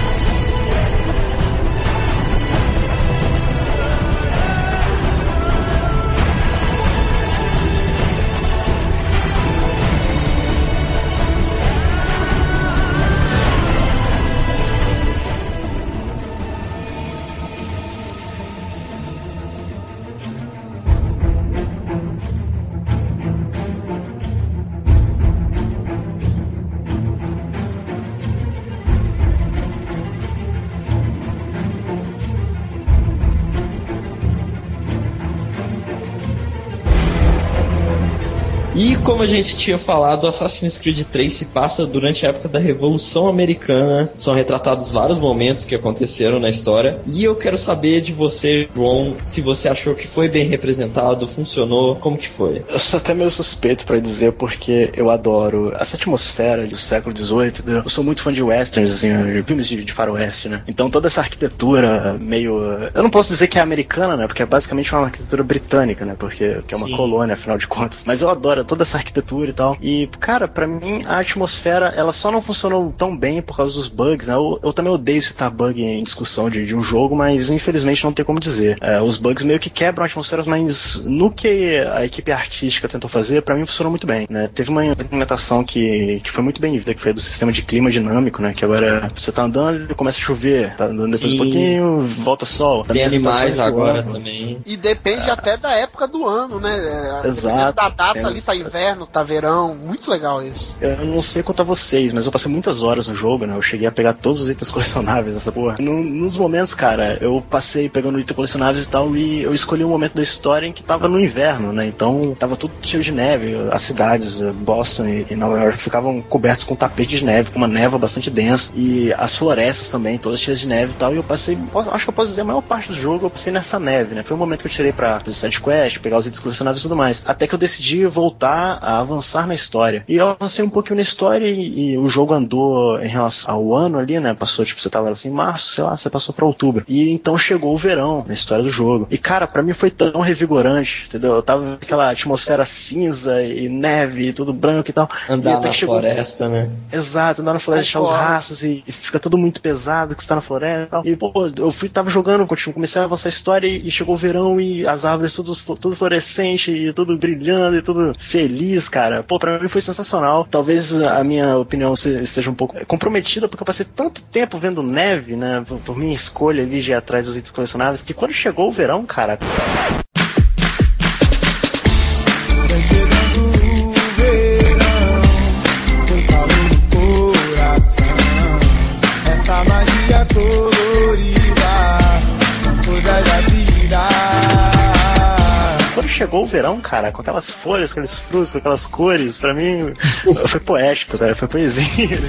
Como a gente tinha falado, Assassin's Creed 3 se passa durante a época da Revolução Americana. São retratados vários momentos que aconteceram na história. E eu quero saber de você, João, se você achou que foi bem representado, funcionou, como que foi? Eu sou até meio suspeito pra dizer porque eu adoro essa atmosfera do século XVIII. Eu sou muito fã de westerns, assim, filmes de, de faroeste, né? Então toda essa arquitetura meio... Eu não posso dizer que é americana, né? Porque é basicamente uma arquitetura britânica, né? Porque que é uma Sim. colônia, afinal de contas. Mas eu adoro toda essa arquitetura e tal. E, cara, pra mim a atmosfera, ela só não funcionou tão bem por causa dos bugs, né? Eu, eu também odeio citar bug em discussão de, de um jogo, mas infelizmente não tem como dizer. É, os bugs meio que quebram a atmosfera, mas no que a equipe artística tentou fazer, pra mim funcionou muito bem, né? Teve uma implementação que, que foi muito bem-vinda, que foi do sistema de clima dinâmico, né? Que agora você tá andando e começa a chover, tá andando depois Sim. um pouquinho, volta sol. Tem as animais agora também. E depende até da época do ano, né? É, Exato. Da data Tem ali, tá inverno, tá verão. Muito legal isso. Eu não sei quanto a vocês, mas eu passei muitas horas no jogo, né? Eu cheguei a pegar todos os itens colecionáveis nessa porra. No- nos momentos, cara, eu passei pegando itens colecionáveis e tal, e eu escolhi um momento da história em que tava no inverno, né? Então tava tudo cheio de neve. As cidades, eh, Boston e, e Nova York, ficavam cobertos com tapete de neve, com uma névoa bastante densa. E as florestas também, todas cheias de neve e tal. E eu passei, posso- acho que eu posso dizer, a maior parte do jogo eu passei nessa neve, né? Foi o momento que eu tirei pra fazer side quest, pegar os itens colecionáveis e tudo mais. Até que eu decidi voltar a avançar na história. E eu avancei um pouquinho na história e, e o jogo andou em relação ao ano ali, né? Passou, tipo, você tava assim, em março, sei lá, você passou pra outubro. E então chegou o verão na história do jogo. E cara, pra mim foi tão revigorante, entendeu? Eu tava naquela atmosfera cinza e neve e tudo branco e tal. e Andar até na que chegou floresta, né? Exato, andar na floresta, deixar os rastros e, e fica tudo muito pesado que você tá na floresta e tal. E, pô, eu fui, tava jogando, continuo, comecei a avançar a história e, e chegou o verão e as árvores tudo, tudo fluorescente e tudo brilhando e tudo feliz, cara. Pô, pra mim foi sensacional. Talvez a minha opinião se- seja um pouco comprometida porque eu passei tanto tempo vendo neve, né, por minha escolha ali de ir atrás dos itens colecionáveis, que quando chegou o verão, cara, chegou o verão, cara, com aquelas folhas, aqueles frutos, com aquelas cores, pra mim foi poético, cara, foi poesia.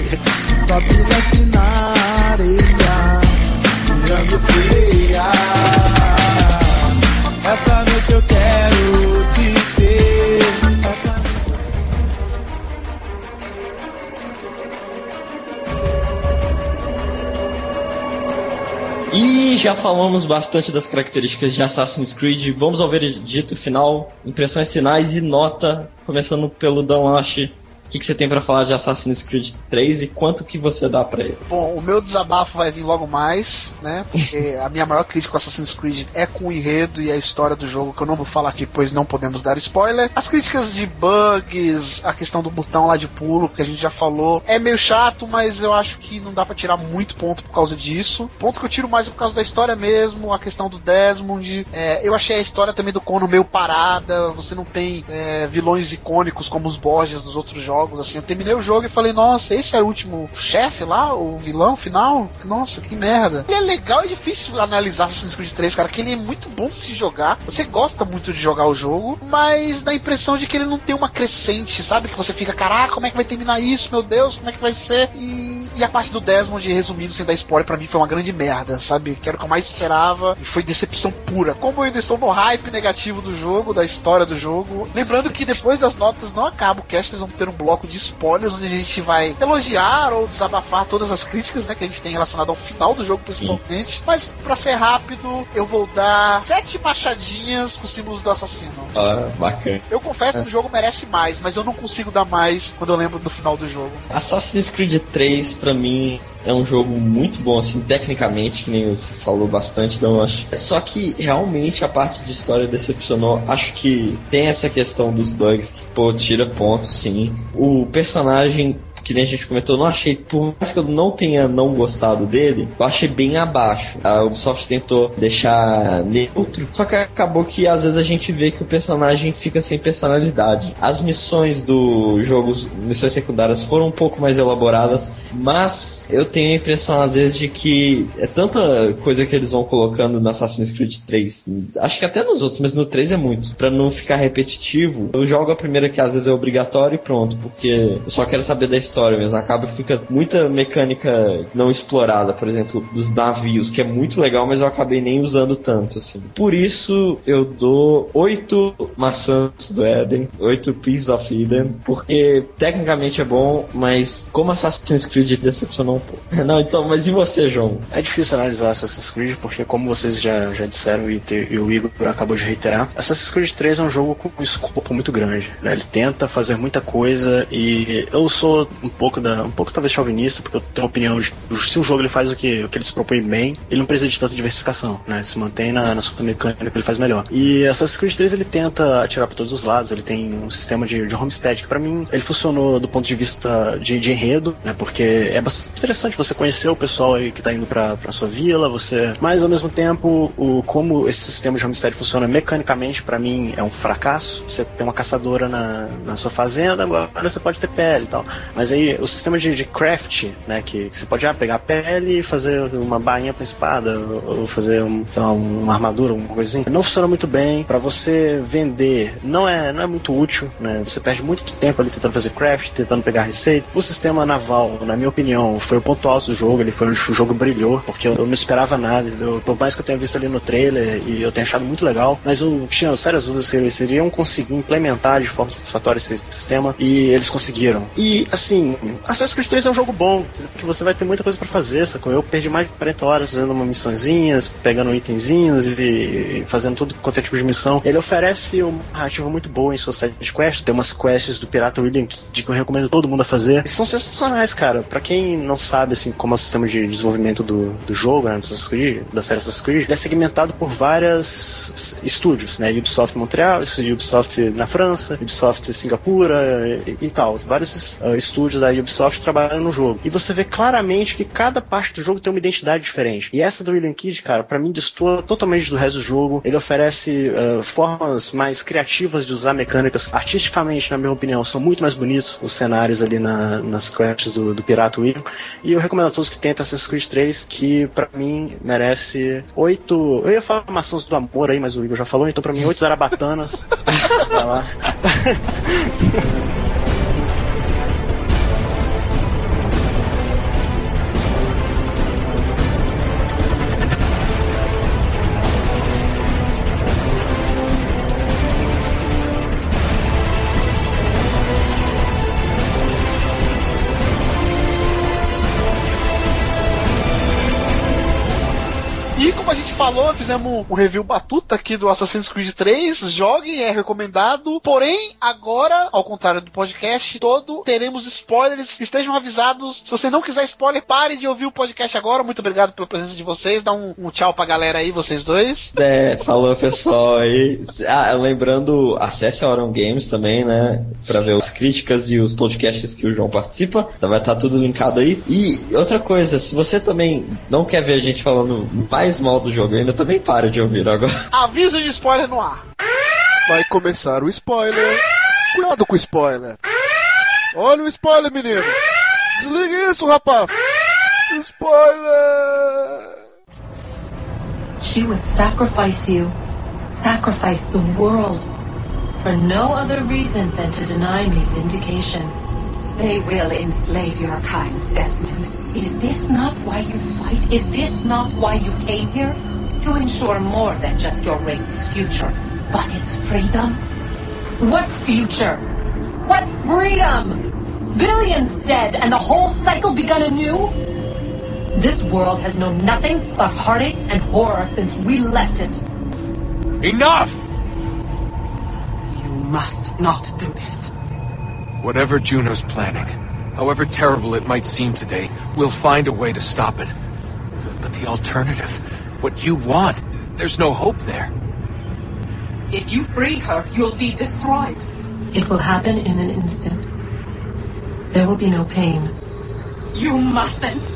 Essa noite eu quero E já falamos bastante das características de Assassin's Creed. Vamos ao veredito final, impressões finais e nota, começando pelo Dan Loche. O que, que você tem pra falar de Assassin's Creed 3 e quanto que você dá pra ele? Bom, o meu desabafo vai vir logo mais, né? Porque a minha maior crítica com Assassin's Creed é com o enredo e a história do jogo, que eu não vou falar aqui, pois não podemos dar spoiler. As críticas de bugs, a questão do botão lá de pulo, que a gente já falou, é meio chato, mas eu acho que não dá pra tirar muito ponto por causa disso. Ponto que eu tiro mais é por causa da história mesmo, a questão do Desmond. É, eu achei a história também do Cono meio parada, você não tem é, vilões icônicos como os Borgias dos outros jogos, assim. Eu terminei o jogo e falei, nossa, esse era o último chefe lá, o vilão final? Nossa, que merda. Ele é legal e difícil analisar Assassin's Creed 3, cara, que ele é muito bom de se jogar. Você gosta muito de jogar o jogo, mas dá a impressão de que ele não tem uma crescente, sabe? Que você fica, caraca, como é que vai terminar isso, meu Deus, como é que vai ser? E, e a parte do Desmond, resumindo, sem dar spoiler, pra mim foi uma grande merda, sabe? Que era o que eu mais esperava e foi decepção pura. Como eu ainda estou no hype negativo do jogo, da história do jogo, lembrando que depois das notas não acaba o cast, eles vão ter um bloco de spoilers onde a gente vai elogiar ou desabafar todas as críticas, né, que a gente tem relacionado ao final do jogo principalmente. Mas pra ser rápido, eu vou dar sete machadinhas com os símbolos do assassino. Ah, bacana. Eu confesso que o jogo merece mais, mas eu não consigo dar mais quando eu lembro do final do jogo. Assassin's Creed 3, pra mim, é um jogo muito bom, assim, tecnicamente, que nem você falou bastante, então acho. Só que realmente a parte de história decepcionou. Acho que tem essa questão dos bugs que, pô, tira pontos, sim. O personagem, que nem a gente comentou, não achei, por mais que eu não tenha não gostado dele, eu achei bem abaixo. A Ubisoft tentou deixar neutro, só que acabou que às vezes a gente vê que o personagem fica sem personalidade. As missões do jogo, missões secundárias foram um pouco mais elaboradas, mas eu tenho a impressão às vezes de que é tanta coisa que eles vão colocando no Assassin's Creed 3. Acho que até nos outros, mas no 3 é muito. Pra não ficar repetitivo, eu jogo a primeira que às vezes é obrigatório e pronto, porque eu só quero saber da história mesmo. Acaba que fica muita mecânica não explorada, por exemplo, dos navios, que é muito legal, mas eu acabei nem usando tanto, assim. Por isso eu dou 8 maçãs do Eden, 8 Pieces of Eden, porque tecnicamente é bom, mas como Assassin's Creed decepcionou um pouco. Não, então, mas e você, João? É difícil analisar Assassin's Creed porque, como vocês já, já disseram e, te- e o Igor acabou de reiterar, Assassin's Creed 3 é um jogo com um escopo muito grande. né? Ele tenta fazer muita coisa e eu sou um pouco da, um pouco talvez chauvinista porque eu tenho a opinião de se o jogo ele faz o que, o que ele se propõe bem, ele não precisa de tanta diversificação, né? Ele se mantém na, na sua mecânica que ele faz melhor. E Assassin's Creed 3 ele tenta atirar para todos os lados. Ele tem um sistema de, de homestead que para mim ele funcionou do ponto de vista de, de enredo, né? Porque é bastante interessante você conhecer o pessoal aí que tá indo pra, pra sua vila, você. Mas ao mesmo tempo, o, como esse sistema de homestead funciona mecanicamente, pra mim é um fracasso. Você tem uma caçadora na, na sua fazenda, agora você pode ter pele e tal. Mas aí o sistema de, de craft, né? Que, que você pode ah, pegar a pele e fazer uma bainha pra espada, ou, ou fazer um, lá, uma armadura, alguma coisa assim. Não funciona muito bem. Pra você vender, não é, não é muito útil, né? Você perde muito tempo ali tentando fazer craft, tentando pegar receita. O sistema naval, na minha opinião, foi o ponto alto do jogo. Ele foi onde o jogo brilhou, porque eu, eu não esperava nada. entendeu? Por mais que eu tenha visto ali no trailer e eu tenha achado muito legal, mas eu tinha sérias dúvidas se eles iriam conseguir implementar de forma satisfatória esse sistema e eles conseguiram. E assim, Assassin's Creed 3 é um jogo bom, porque você vai ter muita coisa pra fazer, sacou? Eu perdi mais de 40 horas fazendo uma missõezinhas, pegando itenzinhos e, fazendo tudo quanto é tipo de missão. Ele oferece uma narrativa muito boa em suas side quests. Tem umas quests do Pirata William que eu recomendo todo mundo a fazer. E são sensacionais, cara. Pra quem não sabe, assim, como é o sistema de desenvolvimento do, do jogo, né, Creed, da série Assassin's Creed, ele é segmentado por vários estúdios, né? Ubisoft Montreal, Ubisoft na França, Ubisoft Singapura e, e tal. Vários uh, estúdios da Ubisoft trabalhando no jogo. E você vê claramente que cada parte do jogo tem uma identidade diferente. E essa do William Kidd, cara, pra mim destoa totalmente do resto do jogo. Ele oferece uh, formas mais criativas de usar mecânicas. Artisticamente, na minha opinião, são muito mais bonitos os cenários ali na, nas quests do, do Pirata William. E eu recomendo a todos que tentem Assassin's Creed 3, que pra mim merece oito. Eu ia falar maçãs do amor aí, mas o Igor já falou, então pra mim oito zarabatanas. Vai lá. falou, fizemos um review batuta aqui do Assassin's Creed 3. Joguem, é recomendado. Porém, agora, ao contrário do podcast todo, teremos spoilers. Estejam avisados. Se você não quiser spoiler, pare de ouvir o podcast agora. Muito obrigado pela presença de vocês. Dá um, um tchau pra galera aí, vocês dois. É, falou pessoal aí. Ah, lembrando, acesse a Auron Games também, né? Pra ver as críticas e os podcasts que o João participa. Então vai estar tudo linkado aí. E outra coisa, se você também não quer ver a gente falando mais mal do jogo ainda, também para de ouvir agora. Aviso de spoiler no ar. Vai começar o spoiler. Cuidado com o spoiler. Olha o spoiler, menino. Desliga isso, rapaz. Spoiler. She would sacrifice you, sacrifice the world, for no other reason than to deny me vindication. They will enslave your kind, Desmond. Is this not why you fight? Is this not why you came here? To ensure more than just your race's future, but its freedom. What future? What freedom? Billions dead and the whole cycle begun anew? This world has known nothing but heartache and horror since we left it. Enough! You must not do this. Whatever Juno's planning, however terrible it might seem today, we'll find a way to stop it. But the alternative, what you want, there's no hope there. If you free her, you'll be destroyed. It will happen in an instant. There will be no pain. You mustn't.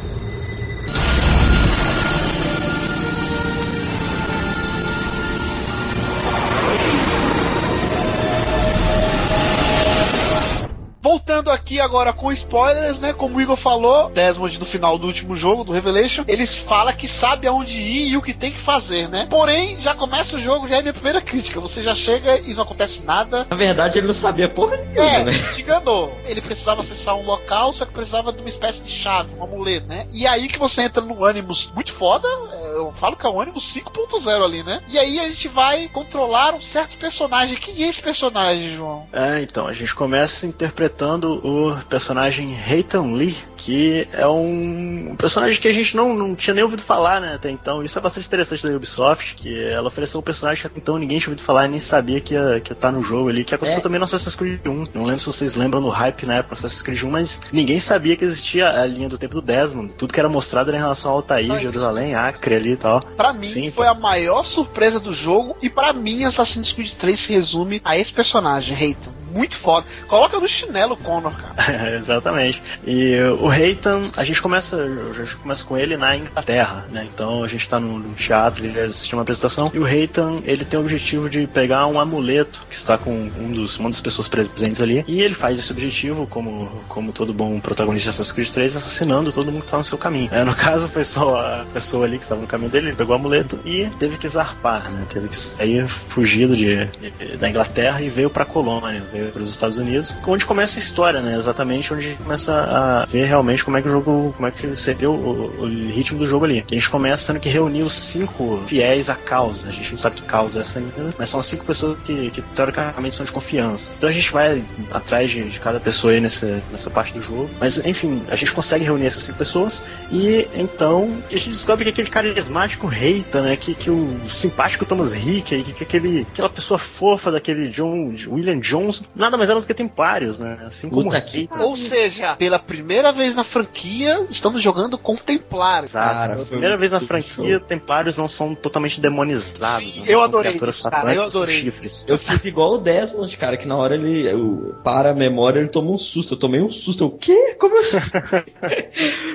Voltando aqui agora com spoilers, né? Como o Igor falou, Desmond no final do último jogo, do Revelation, eles fala que sabe aonde ir e o que tem que fazer, né? Porém, já começa o jogo, já é minha primeira crítica. Você já chega e não acontece nada. Na verdade, ele não sabia porra nenhuma, É, né? te enganou. Ele precisava acessar um local, só que precisava de uma espécie de chave, um amuleto, né? E aí que você entra no Animus muito foda. Eu falo que é o Animus 5.0 ali, né? E aí a gente vai controlar um certo personagem. Quem é esse personagem, João? É, então, a gente começa interpretando o personagem Heitan Lee, que é um personagem que a gente não, não tinha nem ouvido falar, né, até então. Isso é bastante interessante da Ubisoft, que ela ofereceu um personagem que até então ninguém tinha ouvido falar e nem sabia que ia, que ia estar no jogo ali, que aconteceu É. também no Assassin's Creed 1. Não lembro se vocês lembram no hype na época do Assassin's Creed 1, mas ninguém sabia que existia a linha do tempo do Desmond. Tudo que era mostrado era em relação ao Altair. Jerusalém, Acre ali e tal. Pra mim, Sim, foi a maior surpresa do jogo. E pra mim, Assassin's Creed 3 se resume a esse personagem, Reitan. Muito foda. Coloca no chinelo o Connor, cara. Exatamente. E o Reitan, a gente começa, a gente começa com ele na Inglaterra, né? Então a gente tá no teatro, ele assistiu uma apresentação, e o Reitan, ele tem o objetivo de pegar um amuleto que está com um dos, uma das pessoas presentes ali, e ele faz esse objetivo, como, como todo bom protagonista de Assassin's Creed 3, assassinando todo mundo que está no seu caminho. É, no caso, foi só a pessoa ali que estava no caminho dele, ele pegou o amuleto e teve que zarpar, né? Teve que sair fugido de, de- da Inglaterra e veio pra colônia, veio para os Estados Unidos, onde começa a história, né? Exatamente onde começa a ver realmente como é que o jogo, como é que você vê o, o- ritmo do jogo ali. A gente começa tendo que reunir os cinco fiéis à causa. A gente não sabe que causa é essa ainda, mas são as cinco pessoas que, que teoricamente são de confiança. Então a gente vai atrás de, de cada pessoa aí nessa, nessa parte do jogo. Mas enfim, a gente consegue reunir essas cinco pessoas e então a gente descobre que aquele carismático Reita, né? Que, que o simpático Thomas Rick, que, que aquele, aquela pessoa fofa daquele John, William Johnson, nada mais era do que templários, né? Assim como Puta. Ou seja, pela primeira vez na franquia, estamos jogando com Templário. Exato. Cara, Pela primeira vez na franquia, templários não são totalmente demonizados. Sim, né? eu São adorei isso, cara, eu adorei. chifres. Eu fiz igual o Desmond, cara, que na hora ele eu, para a memória, ele toma um susto. Eu tomei um susto. Eu, o quê? Como assim?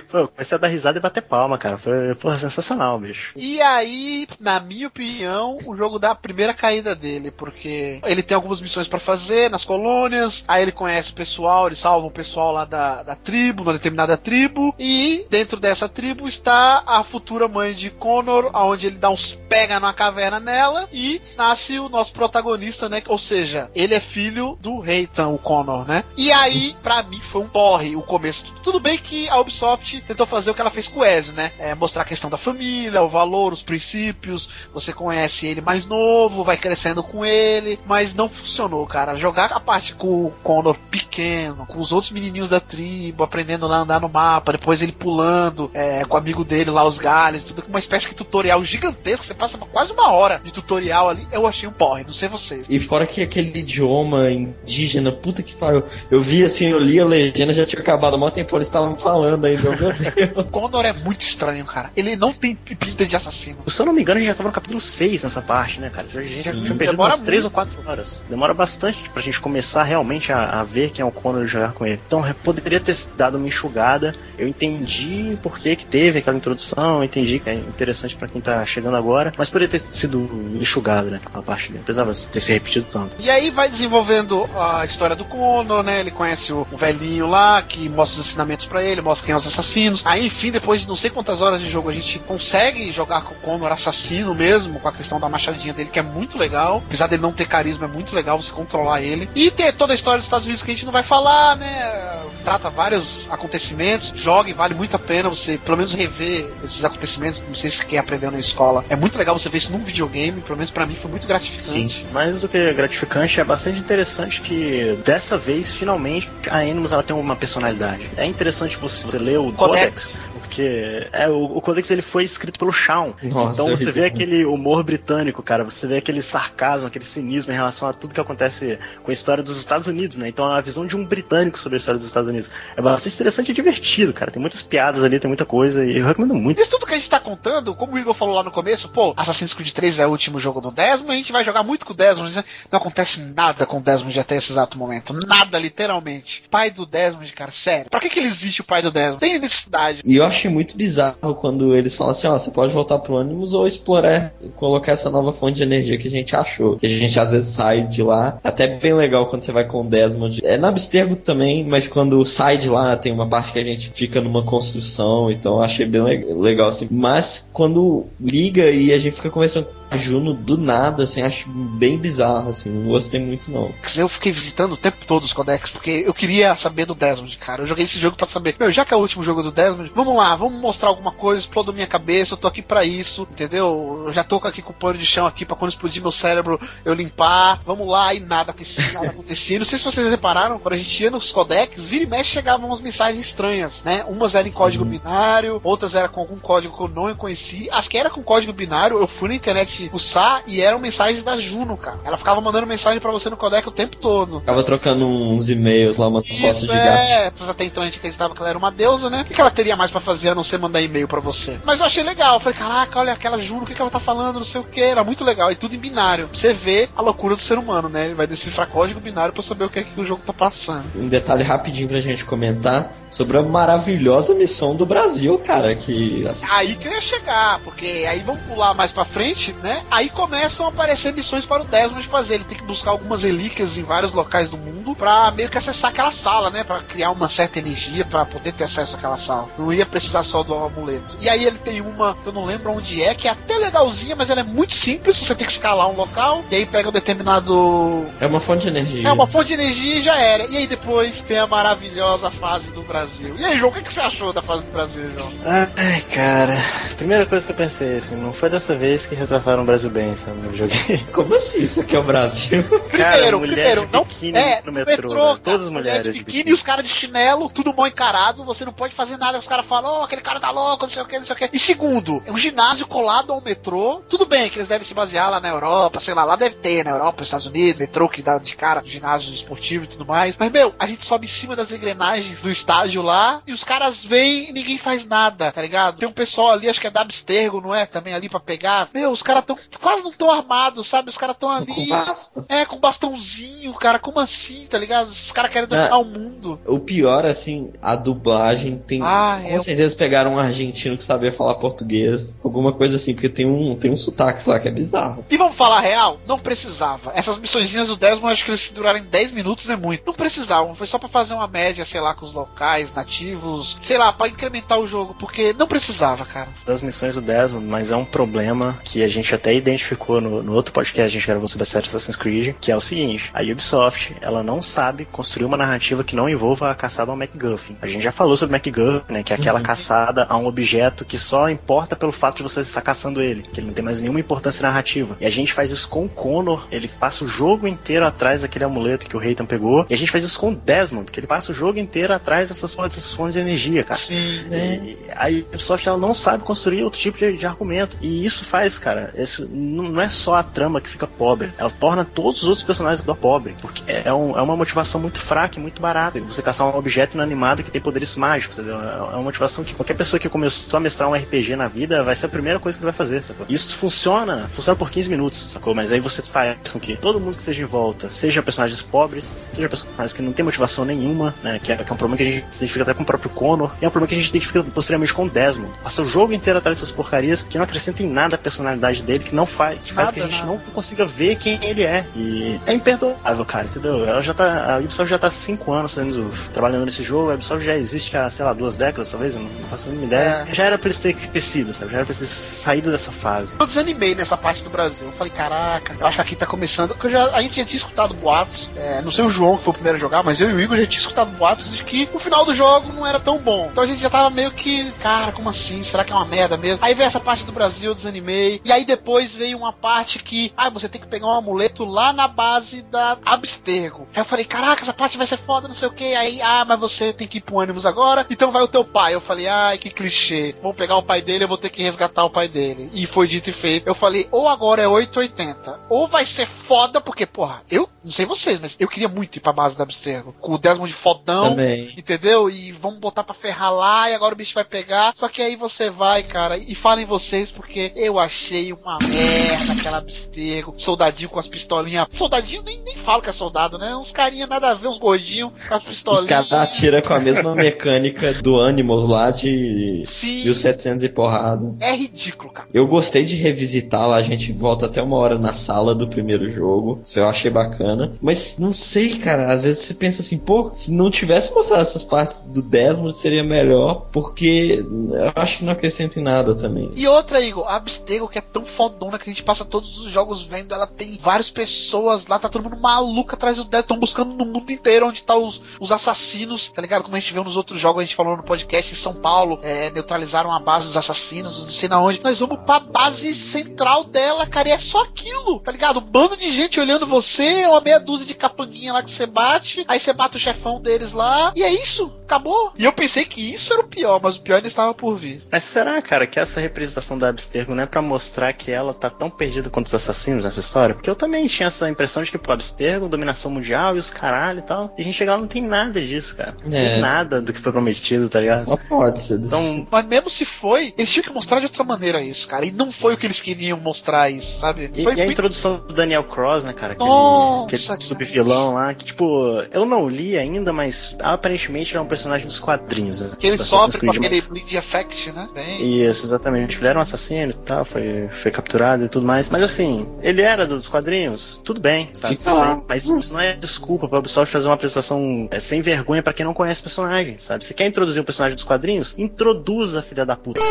Pô, comecei a dar risada e bater palma, cara. Foi porra, sensacional, bicho. E aí, na minha opinião, o jogo dá a primeira caída dele, porque ele tem algumas missões pra fazer nas colônias, aí ele conhece o pessoal, ele salva o pessoal lá da, da tribo, uma determinada tribo, e dentro dessa tribo está a futura mãe de Connor, onde ele dá uns pega numa caverna nela, e nasce o nosso protagonista, né? Ou seja, ele é filho do Reitan, o Connor, né? E aí, pra mim, foi um porre o começo. Tudo bem que a Ubisoft tentou fazer o que ela fez com o Ezio, né? É, mostrar a questão da família, o valor, os princípios. Você conhece ele mais novo, vai crescendo com ele, mas não funcionou, cara. Jogar a parte com o Connor pequeno, com os outros menininhos da tribo, aprendendo lá a andar no mapa, depois ele pulando é, com o amigo dele lá, os galhos, tudo com uma espécie de tutorial gigantesco. Você passa quase uma hora de tutorial ali. Eu achei um porre, não sei vocês. E fora que aquele idioma indígena, puta que pariu. Eu vi assim, eu li a legenda, já tinha acabado há mó tempo, eles estavam falando ainda, meu Deus. O Connor é muito estranho, cara. Ele não tem pinta de assassino. Se eu não me engano, a gente já tava no capítulo 6 nessa parte, né, cara? A gente já Demora umas 3 ou muito. 4 horas. Demora bastante pra gente começar realmente a, a ver quem é o Connor e jogar com ele. Então, poderia ter dado uma enxugada. Eu entendi por que que teve aquela introdução, eu entendi que é interessante pra quem tá chegando agora, mas poderia ter sido enxugado, né, a parte dele. Precisava ter se repetido tanto. E aí vai desenvolvendo a história do Connor, né? Ele conhece o, o velhinho lá, que mostra os ensinamentos pra ele, mostra quem é os assassinos. Aí, enfim, depois de não sei quantas horas de jogo, a gente consegue jogar com o Connor assassino mesmo, com a questão da machadinha dele, que é muito legal. Apesar dele não ter carisma, é muito legal você controlar ele. E ter toda a história dos Estados Unidos que a gente não vai falar, né? Trata vários acontecimentos, joga e vale muito a pena você, pelo menos, rever esses acontecimentos. Não sei se quem aprendeu na escola. É muito legal você ver isso num videogame, pelo menos pra mim foi muito gratificante. Mais do que gratificante, é bastante interessante que dessa vez, finalmente, a Animus ela tem uma personalidade. É interessante você ler o Codex. Porque é, o, o Codex ele foi escrito pelo Shawn. Nossa, então é você vê aquele humor britânico, cara. Você vê aquele sarcasmo, aquele cinismo em relação a tudo que acontece com a história dos Estados Unidos, né? Então a visão de um britânico sobre a história dos Estados Unidos é bastante interessante e divertido, cara. Tem muitas piadas ali, tem muita coisa e eu recomendo muito. Isso tudo que a gente tá contando, como o Igor falou lá no começo, pô, Assassin's Creed 3 é o último jogo do Desmond, a gente vai jogar muito com o Desmond, né? não acontece nada com o Desmond até esse exato momento. Nada, literalmente. Pai do Desmond, cara, sério. Pra que, que ele existe, o pai do Desmond? Tem necessidade. E eu achei muito bizarro quando eles falam assim, ó, você pode voltar pro Animus ou explorar, colocar essa nova fonte de energia que a gente achou. Que a gente às vezes sai de lá. Até bem legal quando você vai com o Desmond. É na Abstergo também, mas quando sai de lá tem uma parte que a gente fica numa construção, então achei bem le- legal assim. Mas quando liga e a gente fica conversando Juno do nada, assim, acho bem bizarro, assim, não gostei muito não. Eu fiquei visitando o tempo todo os codex, porque eu queria saber do Desmond, cara. Eu joguei esse jogo pra saber, meu, já que é o último jogo do Desmond, vamos lá, vamos mostrar alguma coisa, explodiu minha cabeça, eu tô aqui pra isso, entendeu? Eu já tô aqui com o pano de chão aqui pra quando explodir meu cérebro eu limpar, vamos lá, e nada acontecia, nada acontecia. Não sei se vocês repararam, quando a gente ia nos codex, vira e mexe chegavam umas mensagens estranhas, né? Umas eram em código binário, outras eram com algum código que eu não conheci. As que eram com código binário, eu fui na internet fuçar e eram mensagens da Juno, cara. Ela ficava mandando mensagem pra você no codec o tempo todo. Tava trocando uns e-mails lá, umas fotos Isso de gato. é, pois até então a gente acreditava que ela era uma deusa, né? O que ela teria mais pra fazer a não ser mandar e-mail pra você? Mas eu achei legal, eu falei, caraca, olha aquela Juno, o que, que ela tá falando, não sei o que, era muito legal, e tudo em binário. Pra você ver a loucura do ser humano, né? Ele vai decifrar código binário pra saber o que é que o jogo tá passando. Um detalhe rapidinho pra gente comentar sobre a maravilhosa missão do Brasil, cara, que Aí que eu ia chegar, porque aí vamos pular mais pra frente, né? Aí começam a aparecer missões para o Desmond fazer. Ele tem que buscar algumas relíquias em vários locais do mundo pra meio que acessar aquela sala, né? Pra criar uma certa energia pra poder ter acesso àquela sala. Não ia precisar só do amuleto. E aí ele tem uma, que eu não lembro onde é, que é até legalzinha, mas ela é muito simples. Você tem que escalar um local, e aí pega um determinado é uma fonte de energia. é uma fonte de energia e já era. E aí depois vem a maravilhosa fase do Brasil. E aí, João, o que, que você achou da fase do Brasil, João? Ai, cara. Primeira coisa que eu pensei, assim, não foi dessa vez que retrataram o Brasil bem, sabe? No joguinho. Como assim isso aqui é o Brasil? Cara, Primeiro, mulher primeiro, de não biquíni é, no metrô. cara, né? Todas as mulher mulheres de de biquíni e os caras de chinelo, tudo mal encarado, você não pode fazer nada, os caras falam, oh, aquele cara tá louco, não sei o que, não sei o que. E segundo, é um ginásio colado ao metrô, tudo bem que eles devem se basear lá na Europa, sei lá, lá deve ter, na Europa, nos Estados Unidos, metrô que dá de cara, ginásio esportivo e tudo mais. Mas, meu, a gente sobe em cima das engrenagens do estádio lá, e os caras vêm e ninguém faz nada, tá ligado? Tem um pessoal ali, acho que é da Abstergo, não é? Também ali pra pegar. Meu, os caras tão, quase não tão armados, sabe? Os caras tão ali. Com. É, com bastãozinho, cara, como assim, tá ligado? Os caras querem dominar Ah. o mundo. O pior, assim, a dublagem tem. Ah, com eu- certeza pegaram um argentino que sabia falar português, alguma coisa assim, porque tem um, tem um sotaque lá que é bizarro. E vamos falar real? Não precisava. Essas missõezinhas do Desmond, acho que eles se durarem 10 minutos é muito. Não precisavam. Foi só pra fazer uma média, sei lá, com os locais, nativos, sei lá, pra incrementar o jogo, porque não precisava, cara. das missões do Desmond, mas é um problema que a gente até identificou no, no outro podcast que a gente gravou sobre a série Assassin's Creed, que é o seguinte, a Ubisoft, ela não sabe construir uma narrativa que não envolva a caçada ao MacGuffin. A gente já falou sobre o MacGuffin, né, que é aquela caçada a um objeto que só importa pelo fato de você estar caçando ele, que ele não tem mais nenhuma importância narrativa. E a gente faz isso com o Connor, ele passa o jogo inteiro atrás daquele amuleto que o Reitan pegou, e a gente faz isso com o Desmond, que ele passa o jogo inteiro atrás dessas fontes, dessas fontes de energia, cara. Sim. E a Ubisoft ela não sabe construir outro tipo de, de argumento. E isso faz, cara, isso não é só a trama que fica pobre, ela torna todos os outros personagens do pobre. Porque é, um- é uma motivação muito fraca e muito barata. Você caçar um objeto inanimado que tem poderes mágicos, entendeu? É é uma motivação que qualquer pessoa que começou a mestrar um RPG na vida vai ser a primeira coisa que vai fazer, sacou? Isso funciona, funciona por 15 minutos, sacou? Mas aí você faz com que todo mundo que esteja em volta, seja personagens pobres, seja personagens que não tem motivação nenhuma, né? Que é, que é um problema que a gente identifica até com o próprio Connor, e é um problema que a gente identifica posteriormente com o Desmond. Passa o jogo inteiro atrás dessas porcarias que não acrescentam em nada a personalidade dele, que não faz, que faz Nada, que a gente nada. não consiga ver quem ele é. E é imperdoável, cara, entendeu? Ela já tá, a Ubisoft já tá há 5 anos fazendo, trabalhando nesse jogo, a Ubisoft já existe há, sei lá, duas décadas, talvez, eu não faço a mínima ideia. É. Já era pra eles terem crescido, sabe? Já era pra eles terem saído dessa fase. Eu desanimei nessa parte do Brasil. Eu falei, caraca, eu acho que aqui tá começando. Porque já, a gente já tinha escutado boatos. é, não sei o João que foi o primeiro a jogar, mas eu e o Igor já tinha escutado boatos de que o final do jogo não era tão bom. Então a gente já tava meio que, cara, como assim? Será que é uma merda mesmo? Aí veio essa parte do Brasil, eu desanimei. E aí depois veio uma parte que, ah, você tem que pegar um amuleto lá na base da Abstergo. Aí eu falei, caraca, essa parte vai ser foda, não sei o que. Aí, ah, mas você tem que ir pro ônibus agora, então vai o teu pai. Eu falei, ai, que clichê. Vamos pegar o pai dele, eu vou ter que resgatar o pai dele. E foi dito e feito. Eu falei, ou agora é 880, ou vai ser foda, porque, porra, eu não sei vocês, mas eu queria muito ir pra base da Abstergo. Com o Desmond fodão, Também. entendeu? E vamos botar pra ferrar lá, e agora o bicho vai pegar. Só que aí você vai, cara, e falem vocês, porque eu achei uma merda aquela Abstergo. Soldadinho com as pistolinhas. Soldadinho nem, nem falo que é soldado, né? Uns carinha nada a ver, uns gordinhos com as Os pistolinhas. caras atiram com a mesma mecânica do Animals lá de Sim. 1700 e porrada. É ridículo, cara. Eu gostei de revisitar lá, a gente volta até uma hora na sala do primeiro jogo. Isso eu achei bacana. Mas não sei, cara. Às vezes você pensa assim, pô, se não tivesse mostrado essas partes do Desmond seria melhor, porque eu acho que não acrescenta em nada também. E outra, Igor, a Abstergo, que é tão fodona que a gente passa todos os jogos vendo, ela tem várias pessoas lá, tá todo mundo maluco atrás do Dead, estão buscando no mundo inteiro onde tá os, os assassinos, tá ligado? Como a gente viu nos outros jogos, a gente falou no podcast em São Paulo, é, neutralizaram a base dos assassinos, não sei na onde. Nós vamos pra base central dela, cara, e é só aquilo, tá ligado? Um bando de gente olhando você, uma meia dúzia de capanguinha lá que você bate, aí você mata o chefão deles lá, e é isso, acabou. E eu pensei que isso era o pior, mas o pior ainda estava por vir. Mas será, cara, que essa representação da Abstergo não é pra mostrar que ela tá tão perdida quanto os assassinos nessa história? Porque eu também tinha essa impressão de que, pô, Abstergo, dominação mundial e os caralho e tal. E a gente chega lá não tem nada disso, cara. Não É. tem nada do que foi prometido, tá ligado? Só pode ser. Então, Mas mesmo se foi, eles tinham que mostrar de outra maneira isso, cara. E não foi o que eles queriam mostrar isso, sabe? E, foi e a introdução do Daniel Cross, né, cara? Aquele, Nossa, aquele cara. subvilão lá, que tipo, eu não li ainda, mas aparentemente ele é um personagem dos quadrinhos. Né, Que ele sofre com aquele mas- bleed effect, né? Bem. Isso, exatamente. Ele era um assassino e tal, foi, foi capturado e tudo mais. Mas assim, ele era dos quadrinhos, tudo bem, sabe? Fica lá. Mas isso não é desculpa pra Ubisoft fazer uma apresentação é, sem vergonha pra quem não conhece o personagem, sabe? Você quer introduzir um personagem dos quadrinhos? Introduza, filha da puta.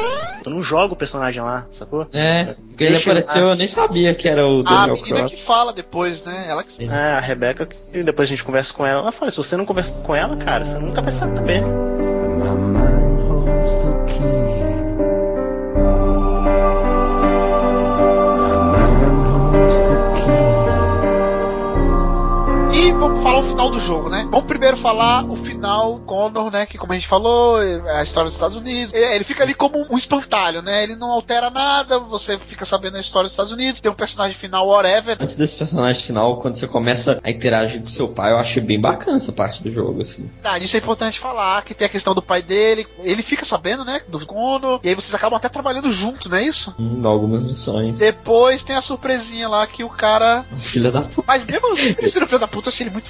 Tu não joga o personagem lá, sacou? É, porque ele apareceu, eu nem sabia que era o A Daniel menina Cross. que fala depois, né? Ela que. É, a Rebeca, que depois a gente conversa com ela, ela fala, se você não conversa com ela, cara, você nunca vai saber. Come in. Falar o final do jogo, né? Vamos primeiro falar o final Connor, né? Que como a gente falou, é a história dos Estados Unidos. Ele, ele fica ali como um espantalho, né? Ele não altera nada, você fica sabendo a história dos Estados Unidos. Tem um personagem final, whatever. Antes desse personagem final, quando você começa a interagir com seu pai, eu achei bem bacana essa parte do jogo, assim. Tá, isso é importante falar, que tem a questão do pai dele. Ele fica sabendo, né? Do Connor. E aí vocês acabam até trabalhando juntos, não é isso? Em algumas missões. Depois tem a surpresinha lá que o cara. Filha da puta. Mas mesmo ele sendo filho da puta, eu achei ele muito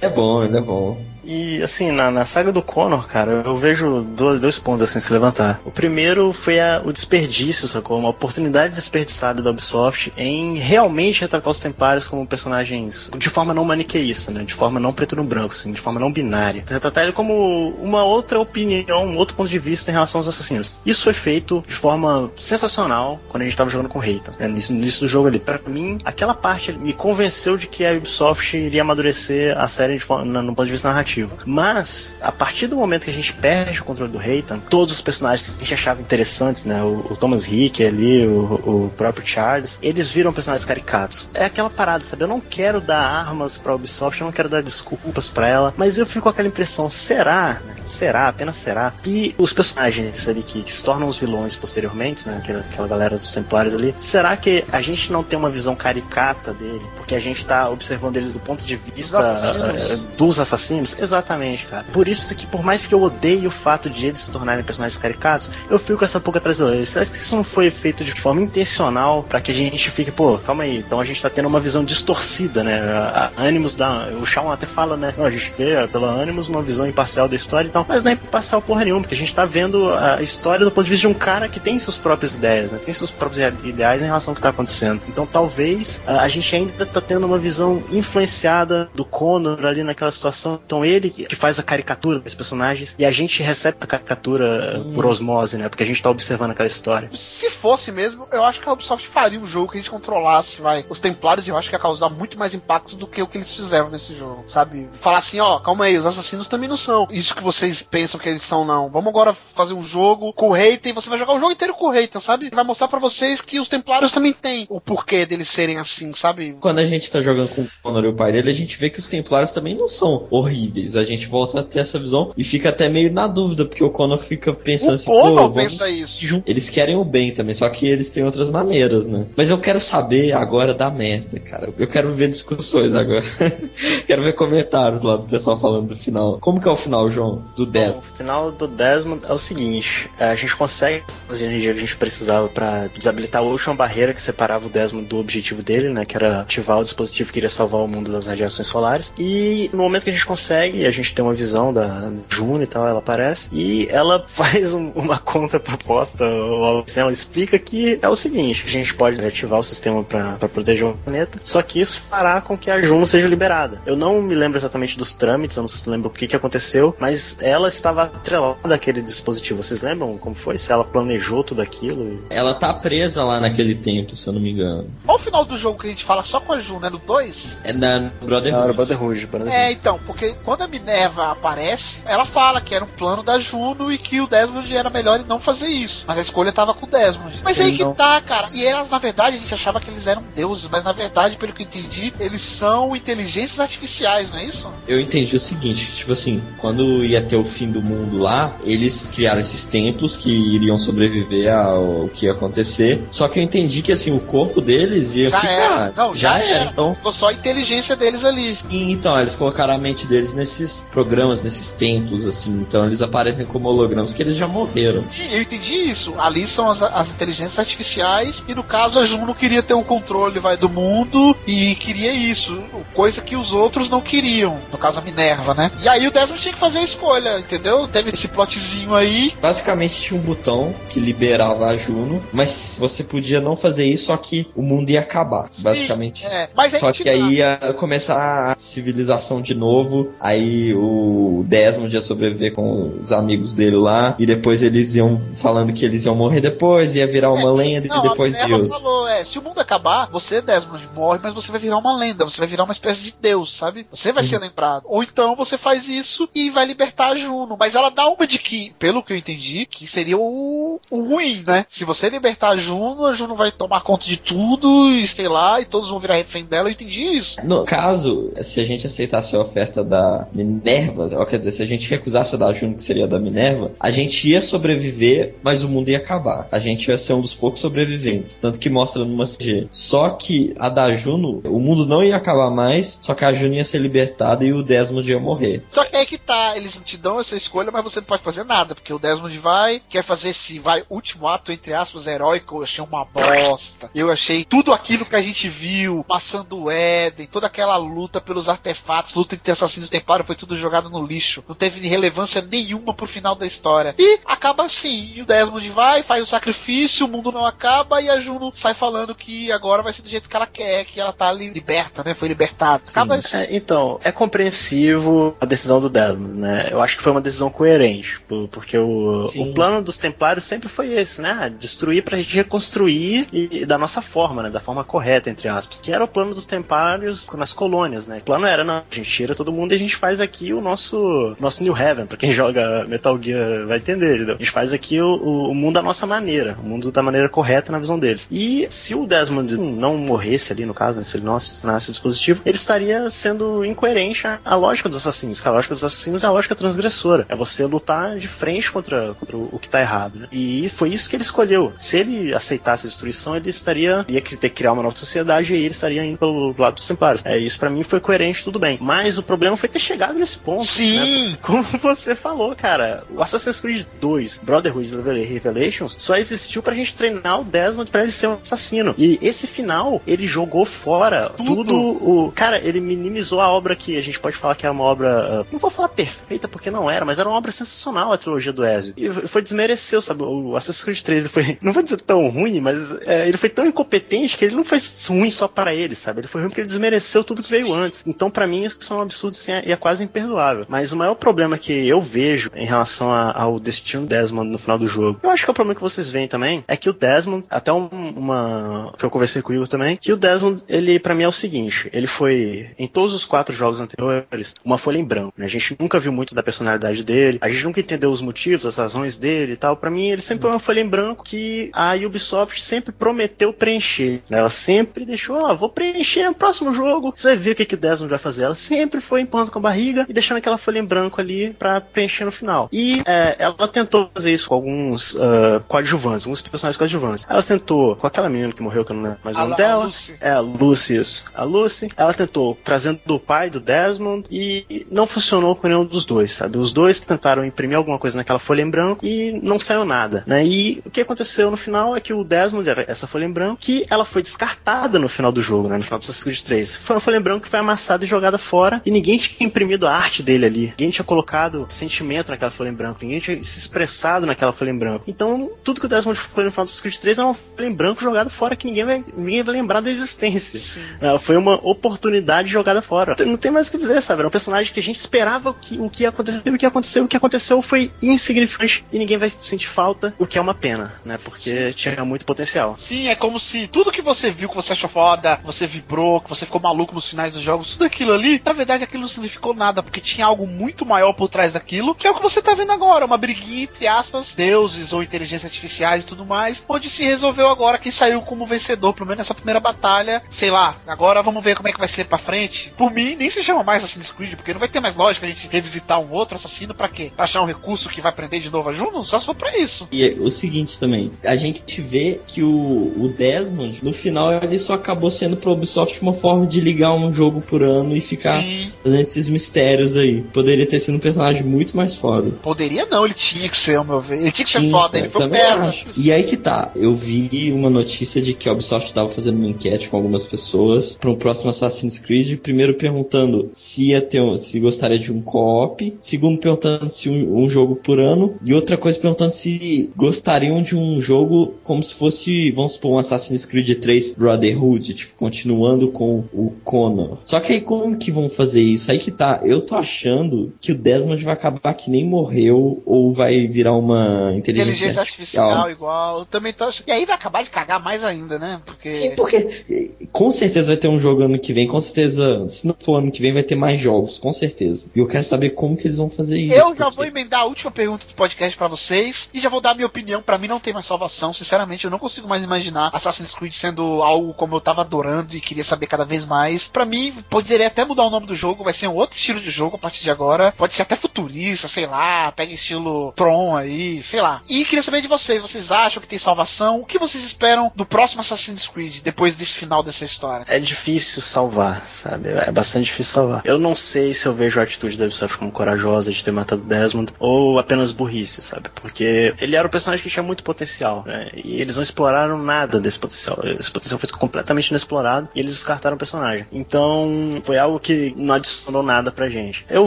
É bom, ele é bom. E assim, na, na saga do Connor, cara, eu vejo dois, dois pontos assim se levantar. O primeiro foi a- o desperdício, sacou? Uma oportunidade desperdiçada da Ubisoft em realmente retratar os Templários como personagens de forma não maniqueísta, né? De forma não preto no branco, assim, de forma não binária. Retratar ele como uma outra opinião, um outro ponto de vista em relação aos assassinos. Isso foi feito de forma sensacional quando a gente tava jogando com o Reita. Né? Nisso, nisso do jogo ali. Pra mim, aquela parte me convenceu de que a Ubisoft iria amadurecer a série de no ponto de vista narrativo. Mas, a partir do momento que a gente perde o controle do Reitan, todos os personagens que a gente achava interessantes, né? O, o Thomas Rick ali, o, o próprio Charles, eles viram personagens caricatos. É aquela parada, sabe? Eu não quero dar armas pra Ubisoft, eu não quero dar desculpas pra ela, mas eu fico com aquela impressão, será, né? será, apenas será, que os personagens ali que, que se tornam os vilões posteriormente, né? Aquela, aquela galera dos Templários ali, será que a gente não tem uma visão caricata dele, porque a gente tá observando ele do ponto de vista Dos assassinos. eh, dos assassinos? Exatamente, cara. Por isso que, por mais que eu odeie o fato de eles se tornarem personagens caricatos, eu fico com essa pouca deles. Será que isso não foi feito de forma intencional pra que a gente fique, pô, calma aí, então a gente tá tendo uma visão distorcida, né? A, a Animus dá. O Shawn até fala, né? A gente vê pela Animus uma visão imparcial da história e tal, mas não é imparcial porra nenhuma, porque a gente tá vendo a história do ponto de vista de um cara que tem suas próprias ideias, né? Tem seus próprios ideais em relação ao que tá acontecendo. Então talvez a, a gente ainda tá tendo uma visão influenciada do Connor ali naquela situação. Então ele que faz a caricatura dos personagens e a gente recebe a caricatura por osmose, né? Porque a gente tá observando aquela história. Se fosse mesmo, eu acho que a Ubisoft faria um jogo que a gente controlasse, vai, os Templários, e eu acho que ia causar muito mais impacto do que o que eles fizeram nesse jogo, sabe? Falar assim, ó, calma aí, os assassinos também não são isso que vocês pensam que eles são, não. Vamos agora fazer um jogo com o Reiten, você vai jogar o jogo inteiro com o Reiten, sabe? Vai mostrar pra vocês que os Templários também têm o porquê deles serem assim, sabe? Quando a gente tá jogando com o Connor e o pai dele, a gente vê que os Templários também não são horríveis. A gente volta a ter essa visão e fica até meio na dúvida, porque o Connor fica pensando O assim, pô, vamos pensa isso. jun- Eles querem o bem também, só que eles têm outras maneiras, né? Mas eu quero saber agora da merda, cara. Eu quero ver discussões agora. quero ver comentários lá do pessoal falando do final. Como que é o final, João? Do 10. O final do Desmond é o seguinte: a gente consegue as energias que a gente precisava pra desabilitar a última barreira que separava o Desmond do objetivo dele, né? Que era ativar o dispositivo que iria salvar o mundo das radiações solares. E no momento que a gente consegue, a gente tem uma visão da June e tal, ela aparece. E ela faz um- uma contraproposta, ou algo assim, ela explica que é o seguinte: a gente pode ativar o sistema pra pra proteger o planeta, só que isso fará com que a Juno seja liberada. Eu não me lembro exatamente dos trâmites, eu não se lembro o que, que aconteceu, mas ela estava atrelada àquele dispositivo. Vocês lembram como foi? Se ela planejou tudo aquilo? Ela tá presa lá naquele templo, se eu não me engano. Qual o final do jogo que a gente fala só com a Jun, né? No 2? É da Brotherhood. Brotherhood. É, então, porque quando a Minerva aparece, ela fala que era um plano da Juno e que o Desmond era melhor não fazer isso. Mas a escolha tava com o Desmond. Mas Sim, aí que não. tá, cara. E elas, na verdade, a gente achava que eles eram deuses, mas na verdade, pelo que eu entendi, eles são inteligências artificiais, não é isso? Eu entendi o seguinte, tipo assim, quando ia ter o fim do mundo lá, eles criaram esses templos que iriam sobreviver ao que ia acontecer. Só que eu entendi que assim, o corpo deles ia Já ficar. era. Não, já, era. Então, Ficou só a inteligência deles ali. sim, então, eles colocaram a mente deles nesses programas, nesses templos, assim. Então eles aparecem como hologramas que eles já morreram. E Eu entendi isso. Ali são as, as inteligências artificiais e no caso a Juno queria ter o controle vai do mundo e queria isso, coisa que os outros não queriam. No caso a Minerva, né? E aí o Desmond tinha que fazer a escolha, entendeu? Teve esse plotzinho aí. Basicamente tinha um botão que liberava a Juno, mas você podia não fazer isso, só que o mundo ia acabar. Basicamente. É, mas Só que aí ia começar a civilização de novo. Aí o Desmond ia sobreviver com os amigos dele lá. E depois eles iam falando que eles iam morrer depois, ia virar uma lenda Não, e depois a Deus. falou, é, se o mundo acabar, você, Desmond, morre, mas você vai virar uma lenda, você vai virar uma espécie de deus, sabe? Você vai ser lembrado. Ou então você faz isso e vai libertar a Juno. Mas ela dá uma de que, pelo que eu entendi, que seria o, o ruim, né? Se você libertar a Juno, a Juno vai tomar conta de tudo e sei lá, e todos vão virar refém dela, eu entendi isso. No caso, se a gente aceitasse a oferta da Minerva, ou quer dizer, se a gente recusasse a da Juno, que seria da Minerva, a gente ia sobreviver, mas o mundo ia acabar. A gente ia ser um dos poucos sobreviventes. Tanto que mostra numa CG. Só que a da Juno, o mundo não ia acabar mais, só que a Juno ia ser libertada e o Desmond ia morrer. Só que aí que tá, eles te dão essa escolha, mas você não pode fazer nada, porque o Desmond vai, quer fazer esse vai último ato, entre aspas, heróico, eu achei uma bosta. Eu achei tudo aquilo que a gente viu, maçã do Éden, toda aquela luta pelos artefatos, luta entre assassinos templários, foi tudo jogado no lixo. Não teve relevância nenhuma pro final da história. E acaba assim, e o Desmond vai, faz o sacrifício, o mundo não acaba, e a Juno sai falando que agora vai ser do jeito que ela quer, que ela tá ali liberta, né? Foi libertada. Acaba assim. É, então, é compreensivo a decisão do Desmond, né? Eu acho que foi uma decisão coerente, por- porque o, o plano dos Templários sempre foi esse, né? Destruir pra gente reconstruir e, e da nossa forma, né? Da forma correta, entre aspas. Que era o plano dos Templários nas colônias, né? O plano era, não, a gente tira todo mundo e a gente faz aqui o nosso, nosso New Heaven. Pra quem joga Metal Gear vai entender, entendeu? A gente faz aqui o, o- mundo da nossa maneira, o mundo da maneira correta na visão deles. E se o Desmond não morresse ali, no caso, né, se ele não assassinasse o dispositivo, ele estaria sendo incoerente à, lógica dos assassinos. Que a lógica dos assassinos é a lógica transgressora. É você lutar de frente contra, contra o que tá errado. né? E foi isso que ele escolheu. Se ele aceitasse a destruição, ele estaria ia ter que criar uma nova sociedade e ele estaria indo pelo lado dos Templários. É, isso pra mim foi coerente, tudo bem. Mas o problema foi ter chegado nesse ponto. Sim! né? Como você falou, cara, o Assassin's Creed 2, Brotherhood Revelations, só existiu pra gente treinar o Desmond pra ele ser um assassino. E esse final, ele jogou fora tudo, o. Cara, ele minimizou a obra que a gente pode falar que é uma obra. ah, não vou falar perfeita porque não era, mas era uma obra sensacional a trilogia do Ezio. E foi desmereceu, sabe? o Assassin's Creed 3 ele foi, não vou dizer tão ruim, mas é, ele foi tão incompetente que ele não foi ruim só para ele, sabe? Ele foi ruim porque ele desmereceu tudo que veio antes. Então, para mim, isso é um absurdo assim, e é quase imperdoável. Mas o maior problema que eu vejo em relação a, ao destino Desmond no final do jogo, eu acho que é o problema que vocês veem também, é que o Desmond, até um- uma que eu conversei com o Igor também, que o Desmond, ele para mim é o seguinte, ele foi em todos os quatro jogos anteriores uma folha em branco, né? A gente nunca viu muito da personalidade dele, a gente nunca entendeu os motivos, as razões dele e tal. Para mim, ele sempre foi uma folha em branco que a Ubisoft sempre prometeu preencher. né? Ela sempre deixou, ó, vou preencher no próximo jogo. Você vai ver o que, que o Desmond vai fazer. Ela sempre foi empurrando com a barriga e deixando aquela folha em branco ali pra preencher no final. E é, ela tentou fazer isso com alguns ah, coadjuvantes, alguns personagens coadjuvantes. Ela tentou com aquela menina que morreu, que eu não lembro mais o nome Lu- a dela. Lucy. É, a Lucy, isso. A Lucy, ela tentou trazendo do pai do Desmond e não funcionou com nenhum dos dois, sabe? Os dois tentaram imprimir alguma coisa naquela folha em branco e não saiu nada, né? E o que aconteceu no final é que o Desmond era essa folha em branco que ela foi descartada no final do jogo, né? No final do Assassin's Creed 3. Foi uma folha em branco que foi amassada e jogada fora e ninguém tinha imprimido a arte dele ali. Ninguém tinha colocado sentimento naquela folha em branco. Ninguém tinha se expressado naquela folha em branco. Então, tudo que o Desmond foi no final do Creed 3 é uma folha em branco jogada fora que ninguém vai, ninguém vai lembrar da existência. Ela foi uma oportunidade jogada fora. Não tem mais o que dizer, sabe? Era um personagem que a gente esperava que, o que ia acontecer, o que aconteceu, o que aconteceu foi insignificante e ninguém vai sentir falta, o que é uma pena, né? Porque tinha muito potencial. Sim, é como se tudo que você viu, que você achou foda, você vibrou, que você ficou maluco nos finais dos jogos, tudo aquilo ali, na verdade aquilo não significou nada, porque tinha algo muito maior por trás daquilo, que é o que você tá vendo agora, uma briguinha entre aspas, deuses ou inteligências artificiais e tudo mais, onde se resolveu agora quem saiu como vencedor, pelo menos nessa primeira batalha, sei lá, agora vamos ver como é que vai ser pra frente. Por mim, nem se chama mais Assassin's Creed, porque não vai ter mais lógica a gente revisitar um outro assassino pra quê? Pra achar um recurso que vai prender de novo a Juno? Só só pra isso. E é o seguinte também, a gente vê que o, o Desmond, no final, ele só acabou sendo pro Ubisoft uma forma de ligar um jogo por ano e ficar Sim. fazendo esses mistérios aí. Poderia ter sido um personagem muito mais foda. Poderia não, ele tinha que ser, ao meu ver. Ele tinha que ser foda, ele foi um merda. E aí que tá, eu vi uma notícia de que a Ubisoft estava fazendo uma enquete com algumas pessoas para o próximo Assassin's Creed, primeiro perguntando se ia ter um- se gostaria de um co-op, segundo perguntando se um, um jogo por ano e outra coisa perguntando se gostariam de um jogo como se fosse, vamos supor, um Assassin's Creed 3 Brotherhood, tipo, continuando com o Connor. Só que aí como que vão fazer isso? Aí que tá, eu tô achando que o Desmond vai acabar que nem morreu ou vai virar uma inteligência, Inteligência artificial igual. Eu também tô achando. E aí vai acabar de cagar mais ainda, né? Porque. Sim, porque com certeza vai ter um jogo ano que vem, com certeza, se não for ano que vem, vai ter mais jogos, com certeza. E eu quero saber como que eles vão fazer isso. Eu já porque- vou emendar a última pergunta do podcast pra vocês e já vou dar a minha opinião. Pra mim não tem mais salvação. Sinceramente, eu não consigo mais imaginar Assassin's Creed sendo algo como eu tava adorando e queria saber cada vez mais. Pra mim, poderia até mudar o nome do jogo, vai ser um outro estilo de jogo a partir de agora. Pode ser até futurista, sei lá, pega estilo Tron aí, sei lá. E queria saber de vocês, vocês acham que tem salvação? O que vocês esperam do próximo Assassin's Creed depois desse final dessa história? É difícil salvar, sabe? É bastante difícil salvar. Eu não sei se eu vejo a atitude da Ubisoft como corajosa de ter matado Desmond ou apenas burrice, sabe? Porque ele era um personagem que tinha muito potencial, né? E eles não exploraram nada desse potencial. Esse potencial foi completamente inexplorado e eles descartaram o personagem. Então, foi algo que não adicionou nada pra gente. Eu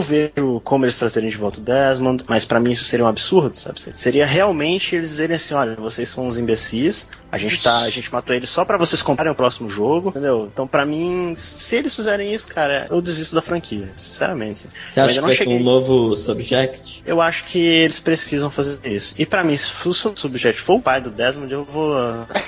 vejo como eles trazerem de volta o Desmond, mas pra mim isso seria um absurdo, sabe? Seria realmente eles dizerem assim, olha, vocês são uns imbecis, a gente tá, a gente matou ele só pra vocês comprarem o próximo jogo, entendeu? Então, pra mim, se eles fizerem isso, cara, eu desisto da franquia, sinceramente. Você Eu acha ainda que não vai ser cheguei- um novo Subject? Eu acho que eles precisam fazer isso. E pra mim, se o seu subjeto for o pai do Desmond, eu vou.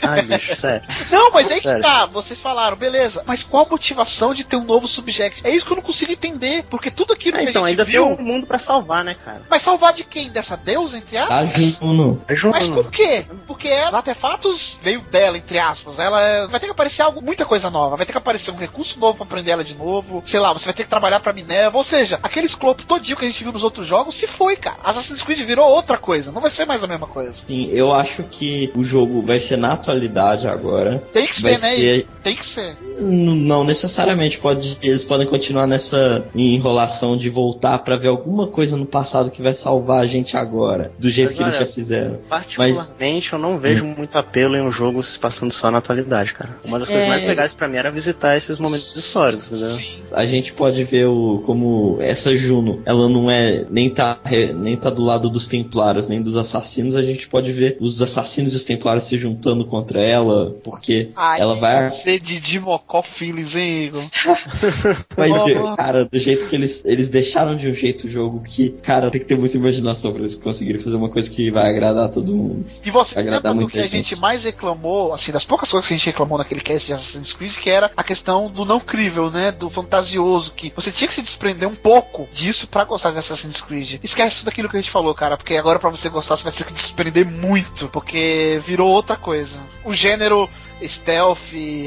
Ai, bicho, sério. Não, mas aí que Sério. tá, vocês falaram, beleza, mas qual a motivação de ter um novo subject? É isso que eu não consigo entender, porque tudo aquilo É, que então, a gente ainda viu. tem um mundo pra salvar, né, cara? Mas salvar de quem? Dessa deusa, entre aspas? Juno. É Juno. Mas com o quê? Porque ela, os artefatos veio dela, entre aspas. Ela é- vai ter que aparecer algo, muita coisa nova. Vai ter que aparecer um recurso novo pra prender ela de novo. Sei lá, você vai ter que trabalhar pra Minerva. Ou seja, aquele escopo todinho que a gente viu nos outros jogos se foi, cara. Assassin's Creed virou outra coisa. Não vai ser mais a mesma coisa. Sim, eu acho que o jogo vai ser na atualidade agora. Tem que Vai ser, né? ser- Tem que ser. Não necessariamente pode, eles podem continuar nessa enrolação de voltar pra ver alguma coisa no passado que vai salvar a gente agora, do jeito Mas que eles olha, já fizeram. Particularmente, eu não vejo muito apelo em um jogo se passando só na atualidade, cara. Uma das coisas É. mais legais pra mim era visitar esses momentos históricos, entendeu? a gente pode ver o, como essa Juno, ela não é nem tá, nem tá do lado dos Templários, nem dos assassinos, a gente pode ver os assassinos e os Templários se juntando contra ela, porque Ai, ela vai. ser de Dimocó Feelings, hein, Igor? Mas, Oh. cara, do jeito que eles, eles deixaram de um jeito o jogo que, cara, tem que ter muita imaginação pra eles conseguirem fazer uma coisa que vai agradar todo mundo. E você se Agradar lembra do que a gente mais reclamou, assim, das poucas coisas que a gente reclamou naquele cast de Assassin's Creed, que era a questão do não crível, né? Do fantasioso, que você tinha que se desprender um pouco disso pra gostar de Assassin's Creed. Esquece tudo aquilo que a gente falou, cara, porque agora pra você gostar você vai ter que desprender muito, porque virou outra coisa. O gênero stealth,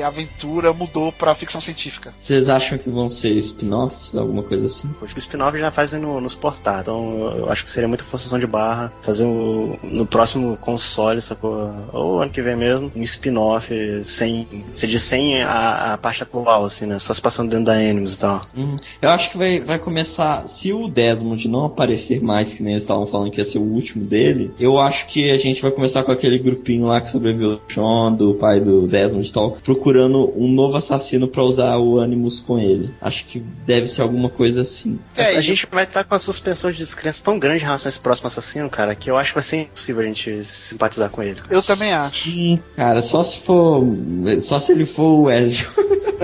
aventura, mudou pra ficção científica. Vocês acham que vão ser spin-offs, alguma coisa assim? Acho que o spin-off já fazem no, nos portar, então eu acho que seria muita forçação de barra fazer o- no próximo console, sacou? Ou ano que vem mesmo, um spin-off sem, seja sem a, a parte atual, assim, né? Só se passando dentro da Animus e tal. Uhum. Eu acho que vai, vai começar. Se o Desmond não aparecer mais, que nem eles estavam falando que ia ser o último dele, eu acho que a gente vai começar com aquele grupinho lá que sobreviveu do Sean, do pai do Desmond e tal, procurando um novo assassino pra usar o Animus com ele. Acho que deve ser alguma coisa assim. Essa- a gente vai estar com a suspensão de descrença tão grande em relação a esse próximo assassino, cara, que eu acho que vai ser impossível a gente simpatizar com ele. Eu também acho. Sim, cara, só se for. Só se ele for o Ezio.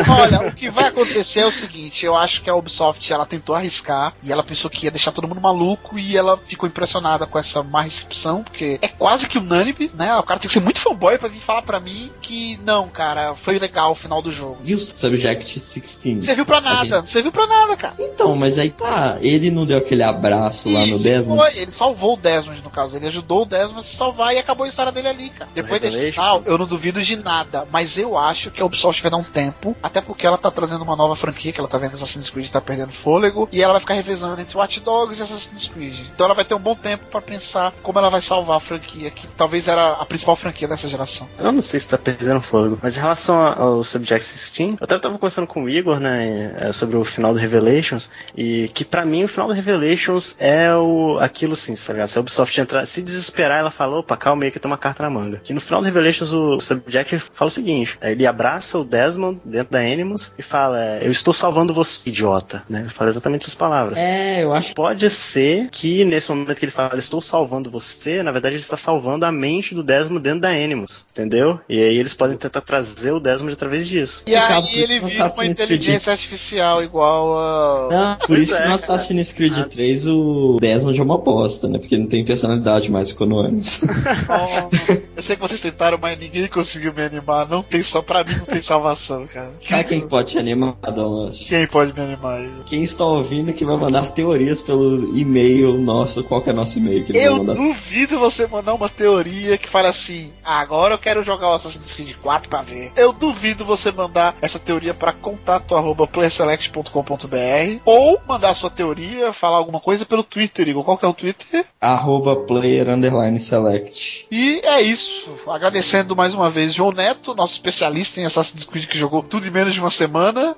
Olha, o que vai acontecer é o seguinte, eu acho que a Ubisoft ela tentou arriscar e ela pensou que ia deixar todo mundo maluco e ela ficou impressionada com essa má recepção, porque é quase que unânime, né? O cara tem que ser muito fanboy pra vir falar pra mim que não, cara, foi legal o final do jogo. E o Subject 16? Não serviu pra A nada, gente- não serviu pra nada, cara. Então, mas aí tá, ele não deu aquele abraço lá no Desmond. foi, ele salvou o Desmond, no caso. Ele ajudou o Desmond a se salvar e acabou a história dele ali, cara. Depois desse Revelation. final, eu não duvido de nada. Mas eu acho que a Ubisoft vai dar um tempo, até porque ela tá trazendo uma nova franquia, que ela tá vendo que Assassin's Creed tá perdendo fôlego, e ela vai ficar revezando entre Watch Dogs e Assassin's Creed. Então ela vai ter um bom tempo pra pensar como ela vai salvar a franquia, que talvez era a principal franquia dessa geração. Eu não sei se tá perdendo fogo, mas em relação ao Subject 16, eu até tava conversando com o Igor, né, é, sobre o final do Revelations, e que pra mim o final do Revelations é o aquilo sim, tá ligado? Se a Ubisoft entrar, se desesperar, ela fala, opa, calma aí que tem uma carta na manga. Que no final do Revelations o Subject fala o seguinte, é, ele abraça o Desmond dentro da Animus e fala, é, eu estou salvando você, idiota, né? Ele fala exatamente essas palavras. É, eu acho Pode ser que nesse momento que ele fala, estou salvando você, na verdade ele está salvando a mente do Desmond dentro da Animus, entendeu? E aí eles podem tentar trazer o Desmond através disso. E aí ele no vira uma inteligência artificial igual a. Não, por isso que é, no cara. Assassin's Creed 3 o Desmond é uma bosta, né? Porque não tem personalidade mais com o Animus. Oh, eu sei que vocês tentaram, mas ninguém conseguiu me animar. Não tem só pra mim, não tem salvação, cara. Cara, quem pode te animar, Download? Quem pode me animar? aí? Quem está ouvindo que vai mandar teorias pelo e-mail nosso, qual que é nosso e-mail que Eu mandar? duvido você mandar uma teoria que fale assim: "Ah, agora eu quero jogar o Assassin's Creed 4 pra ver. Eu duvido você mandar essa teoria pra contato.playerselect.com.br ou mandar sua teoria, falar alguma coisa pelo Twitter, Igor. Qual que é o Twitter? Arroba player underline select. E é isso. Agradecendo mais uma vez João Neto, nosso especialista em Assassin's Creed que jogou tudo em menos de uma semana.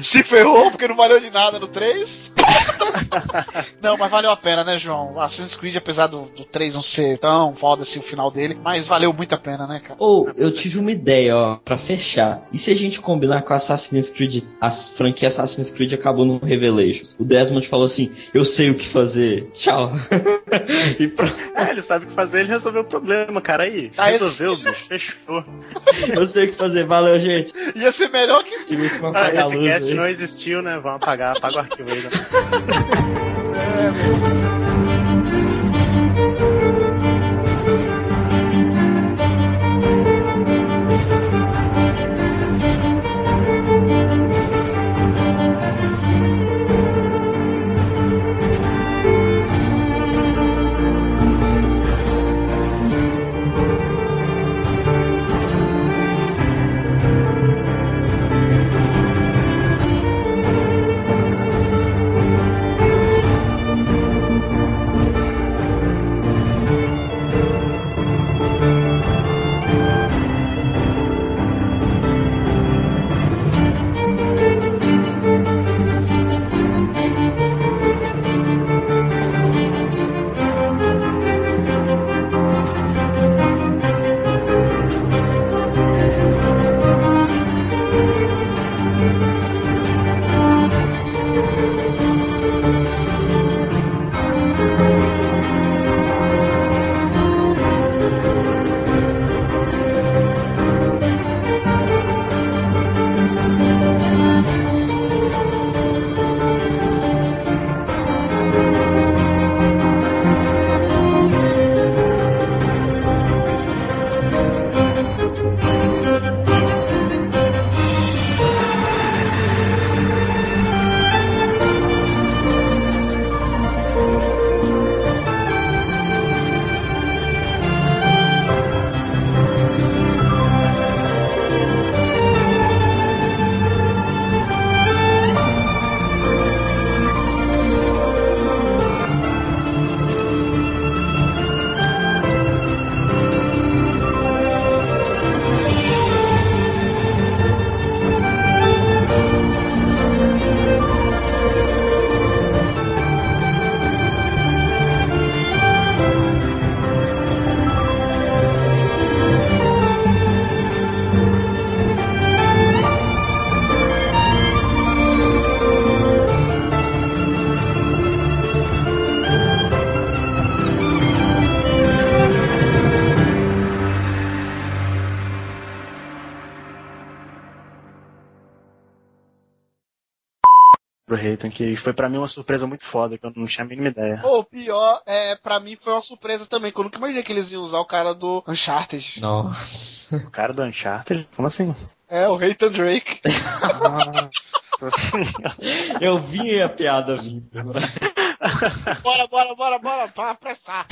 Se ferrou porque não valeu de nada no 3. não, mas valeu a pena, né, João? Assassin's Creed, apesar do, do 3 não ser tão foda assim o final dele, mas valeu muito a pena, né, cara? Ou, eu tive uma ideia, ó, pra fechar. E se a gente combinar com Assassin's Creed, a franquia Assassin's Creed acabou no Revelations? O Desmond falou assim: Eu sei o que fazer. Tchau. e pronto. É, ele sabe o que fazer, ele resolveu o problema, cara. Aí, Ah, resolveu, bicho, fechou. Eu sei o que fazer. Valeu, gente. Ia ser melhor que isso. Ah, esse luz cast aí. não existiu, né? Vamos apagar, apaga o arquivo aí. Né? Reitan, que foi pra mim uma surpresa muito foda, que eu não tinha a mínima ideia. O pior, é, pra mim foi uma surpresa também, que eu nunca imaginei que eles iam usar o cara do Uncharted. Nossa. O cara do Uncharted? Como assim? É, o Reitan Drake. Nossa senhora. Eu vi a piada vindo. bora, bora, bora, bora, pra apressar.